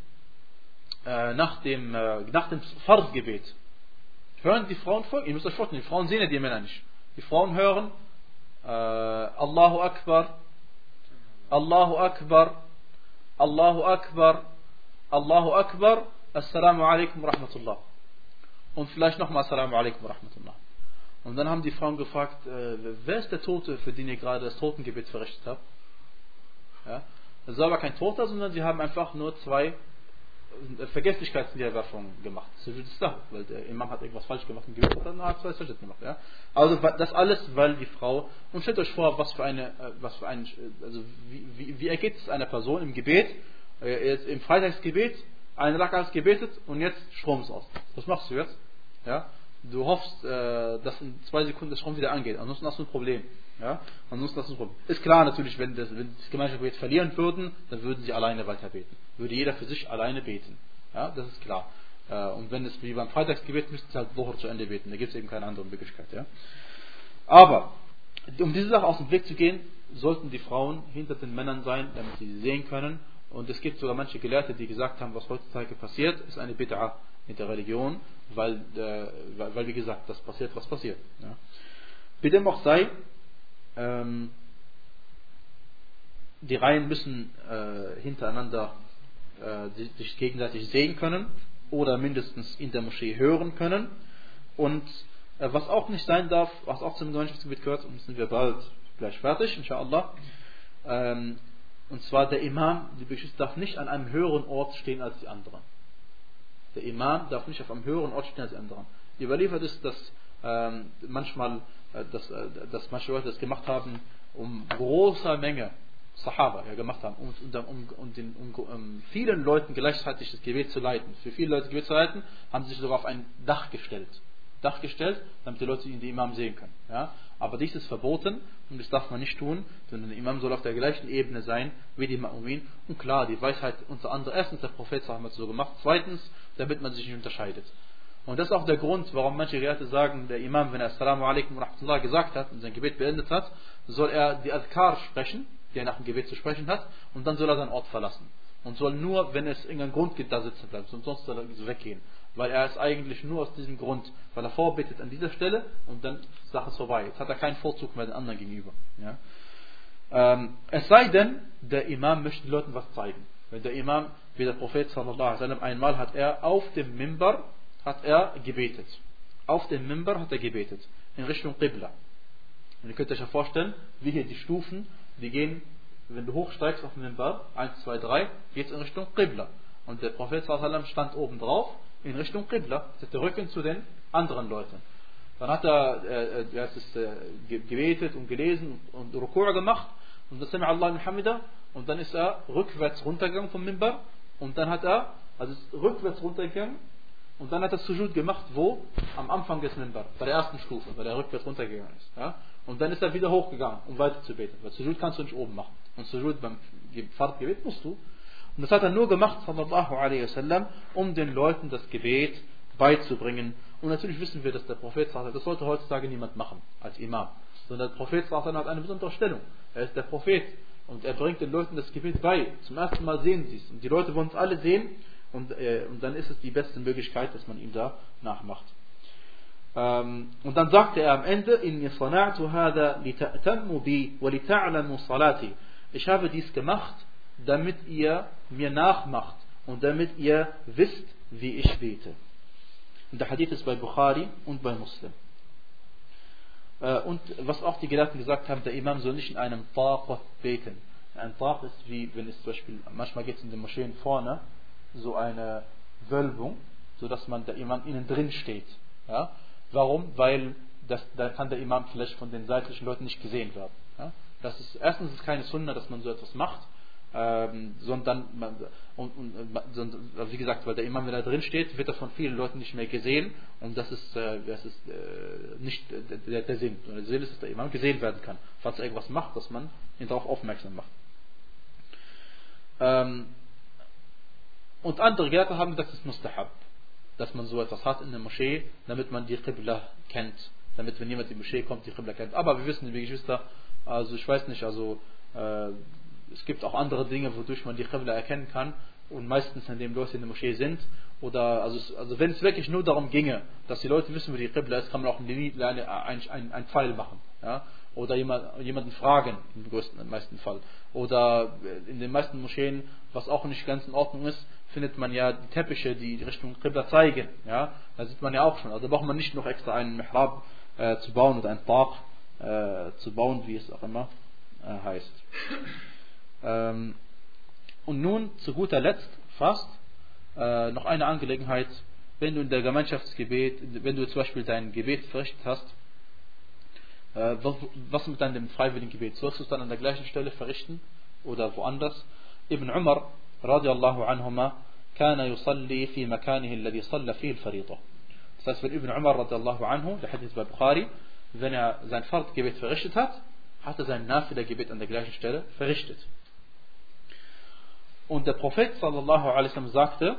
äh, nach dem äh, nach dem Fardgebet hören die Frauen folgen. Ihr müsst euch vorstellen, die Frauen sehen ja die Männer nicht. Die Frauen hören äh, Allahu Akbar, Allahu Akbar, Allahu Akbar, Allahu Akbar, Assalamu alaikum rahmatullah. Und vielleicht nochmal Assalamu alaikum rahmatullah. Und dann haben die Frauen gefragt, äh, wer ist der Tote, für den ihr gerade das Totengebet verrichtet habt? Ja? Das war aber kein Toter, sondern sie haben einfach nur zwei Vergesslichkeitsniederwerfungen gemacht. Sujud Islam, weil der Imam hat irgendwas falsch gemacht im Gebet und dann hat zwei Sujud gemacht. Ja? Also das alles, weil die Frau, und stellt euch vor, was für eine, äh, was für ein, also wie, wie, wie ergeht es einer Person im Gebet, äh, jetzt im Freitagsgebet, eine Rakas gebetet und jetzt Strom ist aus. Was machst du jetzt? Ja? Du hoffst, äh, dass in zwei Sekunden der Strom wieder angeht. Ansonsten hast du ein Problem. Ja? Ansonsten hast du ein Problem. Ist klar natürlich, wenn das, wenn das Gemeinschaftsgebet verlieren würden, dann würden sie alleine weiter beten. Würde jeder für sich alleine beten. Ja? Das ist klar. Äh, und wenn es wie beim Freitagsgebet müssten sie halt Woche zu Ende beten. Da gibt es eben keine andere Möglichkeit. Ja? Aber, um diese Sache aus dem Blick zu gehen, sollten die Frauen hinter den Männern sein, damit sie sie sehen können. Und es gibt sogar manche Gelehrte, die gesagt haben, was heutzutage passiert, ist eine Bid'a in der Religion, weil, äh, weil, wie gesagt, das passiert, was passiert. Ja. Wie dem auch sei, ähm, die Reihen müssen äh, hintereinander äh, sich gegenseitig sehen können oder mindestens in der Moschee hören können. Und äh, was auch nicht sein darf, was auch zum Gemeinschaftsgebiet gehört, und sind wir bald gleich fertig, inshallah, ähm, und zwar der Imam, die Beschützer, darf nicht an einem höheren Ort stehen als die anderen. Der Imam darf nicht auf einem höheren Ort stehen als anderen. Überliefert ist, dass ähm, manchmal, äh, dass, äh, dass manche Leute das gemacht haben, um großer Menge Sahaba ja, gemacht haben, um, um, um, den, um, vielen Leuten gleichzeitig das Gebet zu leiten. Für viele Leute Gebet zu leiten, haben sie sich sogar auf ein Dach gestellt. Dach gestellt, damit die Leute die Imam sehen können. Ja? Aber dies ist verboten und das darf man nicht tun, denn der Imam soll auf der gleichen Ebene sein wie die Ma'umin. Und klar, die Weisheit unter anderem, erstens der Prophet hat es so gemacht, zweitens, damit man sich nicht unterscheidet. Und das ist auch der Grund, warum manche Gelehrte sagen, der Imam, wenn er Assalamu alaikum wa rahmatullah gesagt hat und sein Gebet beendet hat, soll er die Adkar sprechen, die er nach dem Gebet zu sprechen hat, und dann soll er seinen Ort verlassen. Und soll nur, wenn es irgendeinen Grund gibt, da sitzen bleiben, sonst soll er weggehen weil er ist eigentlich nur aus diesem Grund, weil er vorbetet an dieser Stelle und dann ist Sache vorbei. Jetzt hat er keinen Vorzug mehr den anderen gegenüber. Ja? Ähm, es sei denn, der Imam möchte den Leuten was zeigen. Wenn der Imam, wie der Prophet sallallahu alaihi wasallam, einmal hat er auf dem Mimbar hat er gebetet. Auf dem Mimbar hat er gebetet in Richtung Qibla. Und ihr könnt euch ja vorstellen, wie hier die Stufen, die gehen, wenn du hochsteigst auf dem Mimbar, 1, 2, 3, geht es in Richtung Qibla. Und der Prophet sallallahu alaihi wasallam stand oben drauf in Richtung Qibla, der Rücken zu den anderen Leuten. Dann hat er äh, äh, ist, äh, gebetet und gelesen und Rukur gemacht und das Allah in Hamida und dann ist er rückwärts runtergegangen vom Mimbar und dann hat er, also rückwärts runtergegangen und dann hat er Sujud gemacht, wo? Am Anfang des Mimbar, bei der ersten Stufe, weil er rückwärts runtergegangen ist. Ja? Und dann ist er wieder hochgegangen, um weiter zu beten. Weil Sujud kannst du nicht oben machen. Und Sujud beim Fahrtgebet musst du. Und das hat er nur gemacht, sallallahu alaihi wasallam, um den Leuten das Gebet beizubringen. Und natürlich wissen wir, dass der Prophet, das sollte heutzutage niemand machen als Imam, sondern der Prophet hat eine besondere Stellung. Er ist der Prophet und er bringt den Leuten das Gebet bei. Zum ersten Mal sehen sie es und die Leute wollen es alle sehen und, äh, und dann ist es die beste Möglichkeit, dass man ihm da nachmacht. Ähm, und dann sagte er am Ende, Ich habe dies gemacht, damit ihr mir nachmacht und damit ihr wisst, wie ich bete. Und der Hadith ist bei Bukhari und bei Muslim. Äh, und was auch die Gelehrten gesagt haben, der Imam soll nicht in einem Taq beten. Ein Taq ist wie, wenn es zum Beispiel, manchmal geht es in den Moscheen vorne, so eine Wölbung, sodass man der Imam innen drin steht. Ja? Warum? Weil das, da kann der Imam vielleicht von den seitlichen Leuten nicht gesehen werden. Ja? Das ist, erstens ist es keine Sunna, dass man so etwas macht ähm, sondern und, und, also wie gesagt, weil der Imam, wenn er drin steht, wird er von vielen Leuten nicht mehr gesehen und das ist, äh, das ist äh, nicht der, der Sinn. der Sinn ist, dass der Imam gesehen werden kann, falls er irgendwas macht, dass man ihn darauf aufmerksam macht. Ähm, und andere Gelehrte haben gesagt, das ist Mustahab. Dass man so etwas hat in der Moschee, damit man die Qibla kennt. Damit, wenn jemand in die Moschee kommt, die Qibla kennt. Aber wir wissen, liebe Geschwister, also ich weiß nicht, also äh, es gibt auch andere Dinge, wodurch man die Qibla erkennen kann. Und meistens, indem Leute in der Moschee sind. Oder, also, also wenn es wirklich nur darum ginge, dass die Leute wissen, wo die Qibla ist, kann man auch einen ein, ein, ein Pfeil machen. Ja? Oder jemand, jemanden fragen, im, größten, im meisten Fall. Oder in den meisten Moscheen, was auch nicht ganz in Ordnung ist, findet man ja die Teppiche, die Richtung Qibla zeigen. Ja? Da sieht man ja auch schon. Also braucht man nicht noch extra einen Mihrab äh, zu bauen oder ein Taq äh, zu bauen, wie es auch immer äh, heißt. Ähm, und nun zu guter Letzt fast äh, noch eine Angelegenheit, wenn du in der Gemeinschaftsgebet, wenn du zum Beispiel dein Gebet verrichtet hast, äh, was mit deinem freiwilligen Gebet? Sollst du es dann an der gleichen Stelle verrichten oder woanders? Ibn Umar radiallahu anhuma kana yusalli fi makanihi alladhi salla fihi al-fariḍa. Das heißt, wenn Ibn Umar radiallahu anhu, der Hadith bei Bukhari, wenn er sein Fardgebet verrichtet hat, hat er sein Nafiler-Gebet an der gleichen Stelle verrichtet. Und der Prophet sallallahu alaihi wasallam sagte,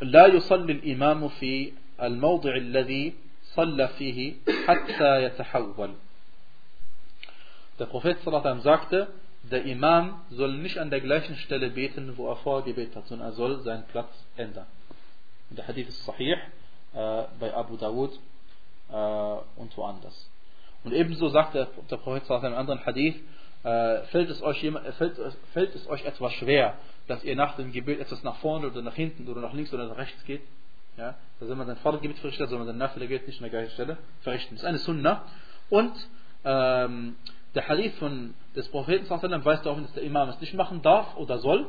لا يصلي الإمام في الموضع الذي صلى فيه حتى يتحول. Der Prophet sallallahu alaihi wasallam sagte, der Imam soll nicht an der gleichen Stelle beten, wo er vorher gebetet hat, sondern er soll seinen Platz ändern. Und der Hadith ist sahih äh, bei Abu Dawud äh, und woanders. Und ebenso sagt der, der Prophet in einem anderen Hadith, äh, fällt, es euch, fällt, fällt es euch etwas schwer, dass ihr nach dem Gebet etwas nach vorne oder nach hinten oder nach links oder nach rechts geht? Ja? Da soll man sein Fahrgebet verrichten, soll man sein Nafila-Gebet nicht an der gleichen Stelle verrichten. Das ist eine Sunnah. Und ähm, der Hadith von des Propheten weist darauf hin, dass der Imam es nicht machen darf oder soll.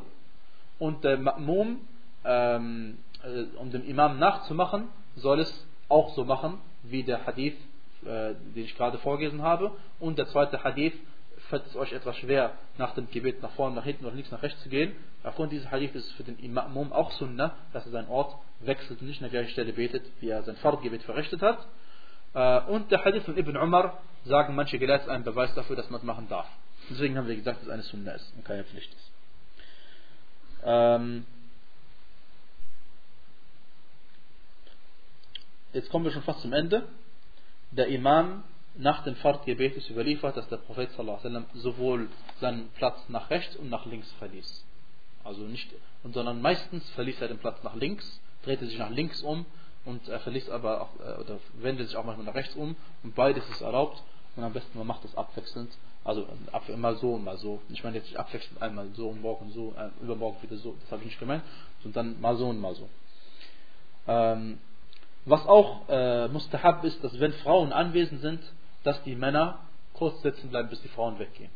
Und der Ma'mum, ähm, äh, um dem Imam nachzumachen, soll es auch so machen, wie der Hadith, äh, den ich gerade vorgelesen habe. Und der zweite Hadith, fällt es euch etwas schwer, nach dem Gebet nach vorne, nach hinten oder links, nach rechts zu gehen. Aufgrund dieses Hadith ist es für den Imam auch Sunnah, dass er seinen Ort wechselt und nicht an der gleichen Stelle betet, wie er sein Fahrtgebet verrichtet hat. Äh, und der Hadith von Ibn Umar sagen manche Gelehrte einen Beweis dafür, dass man es machen darf. Deswegen haben wir gesagt, dass es eine Sunna ist und keine Pflicht ist. Ähm Jetzt kommen wir schon fast zum Ende. Der Imam nach dem Fahrtgebet ist überliefert, dass der Prophet sowohl seinen Platz nach rechts und nach links verließ. Also nicht, sondern meistens verließ er den Platz nach links, drehte sich nach links um und er verließ aber auch, äh, oder wendet sich auch manchmal nach rechts um und beides ist erlaubt und am besten man macht das abwechselnd, also mal so und mal so. Ich meine jetzt nicht abwechselnd einmal so und morgen so, äh, übermorgen wieder so, das habe ich nicht gemeint, sondern mal so und mal so. Ähm, was auch äh, mustahab ist, dass wenn Frauen anwesend sind, dass die Männer kurz sitzen bleiben, bis die Frauen weggehen.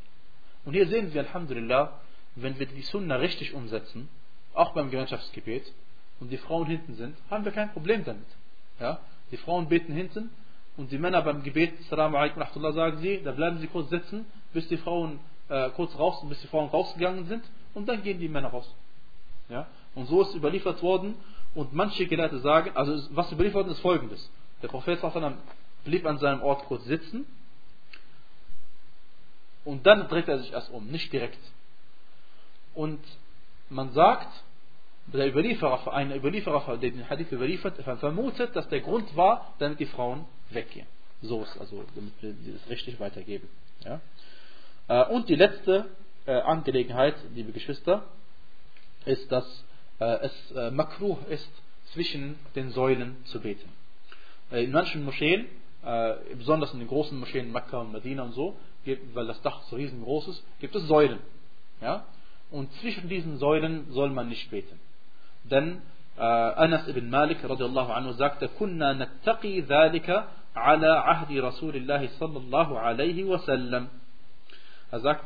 Und hier sehen wir, Alhamdulillah, wenn wir die Sunna richtig umsetzen, auch beim Gemeinschaftsgebet, und die Frauen hinten sind, haben wir kein Problem damit. Ja? Die Frauen beten hinten und die Männer beim Gebet, Assalamu alaikum rahmatullah, sagen sie, da bleiben sie kurz sitzen, bis die Frauen äh, kurz raus, bis die Frauen rausgegangen sind und dann gehen die Männer raus. Ja? Und so ist überliefert worden und manche Gelehrte sagen, also was überliefert worden ist folgendes. Der Prophet blieb an seinem Ort kurz sitzen und dann dreht er sich erst um, nicht direkt. Und man sagt, der Überlieferer, ein Überlieferer, der den Hadith überliefert, vermutet, dass der Grund war, damit die Frauen weggehen. So ist also, damit wir das richtig weitergeben. Ja? Äh, und die letzte äh, Angelegenheit, liebe Geschwister, ist, dass äh, es makruh ist, zwischen den Säulen zu beten. In manchen Moscheen, besonders in den großen Moscheen Mekka und Medina und so, weil das Dach so riesengroß ist, gibt es Säulen. Ja? Und zwischen diesen Säulen soll man nicht beten. Denn äh, Anas ibn Malik radiallahu anhu sagte, Kunna nattaqi dhalika ala ahdi Rasulillahi sallallahu alaihi wasallam. Er sagte,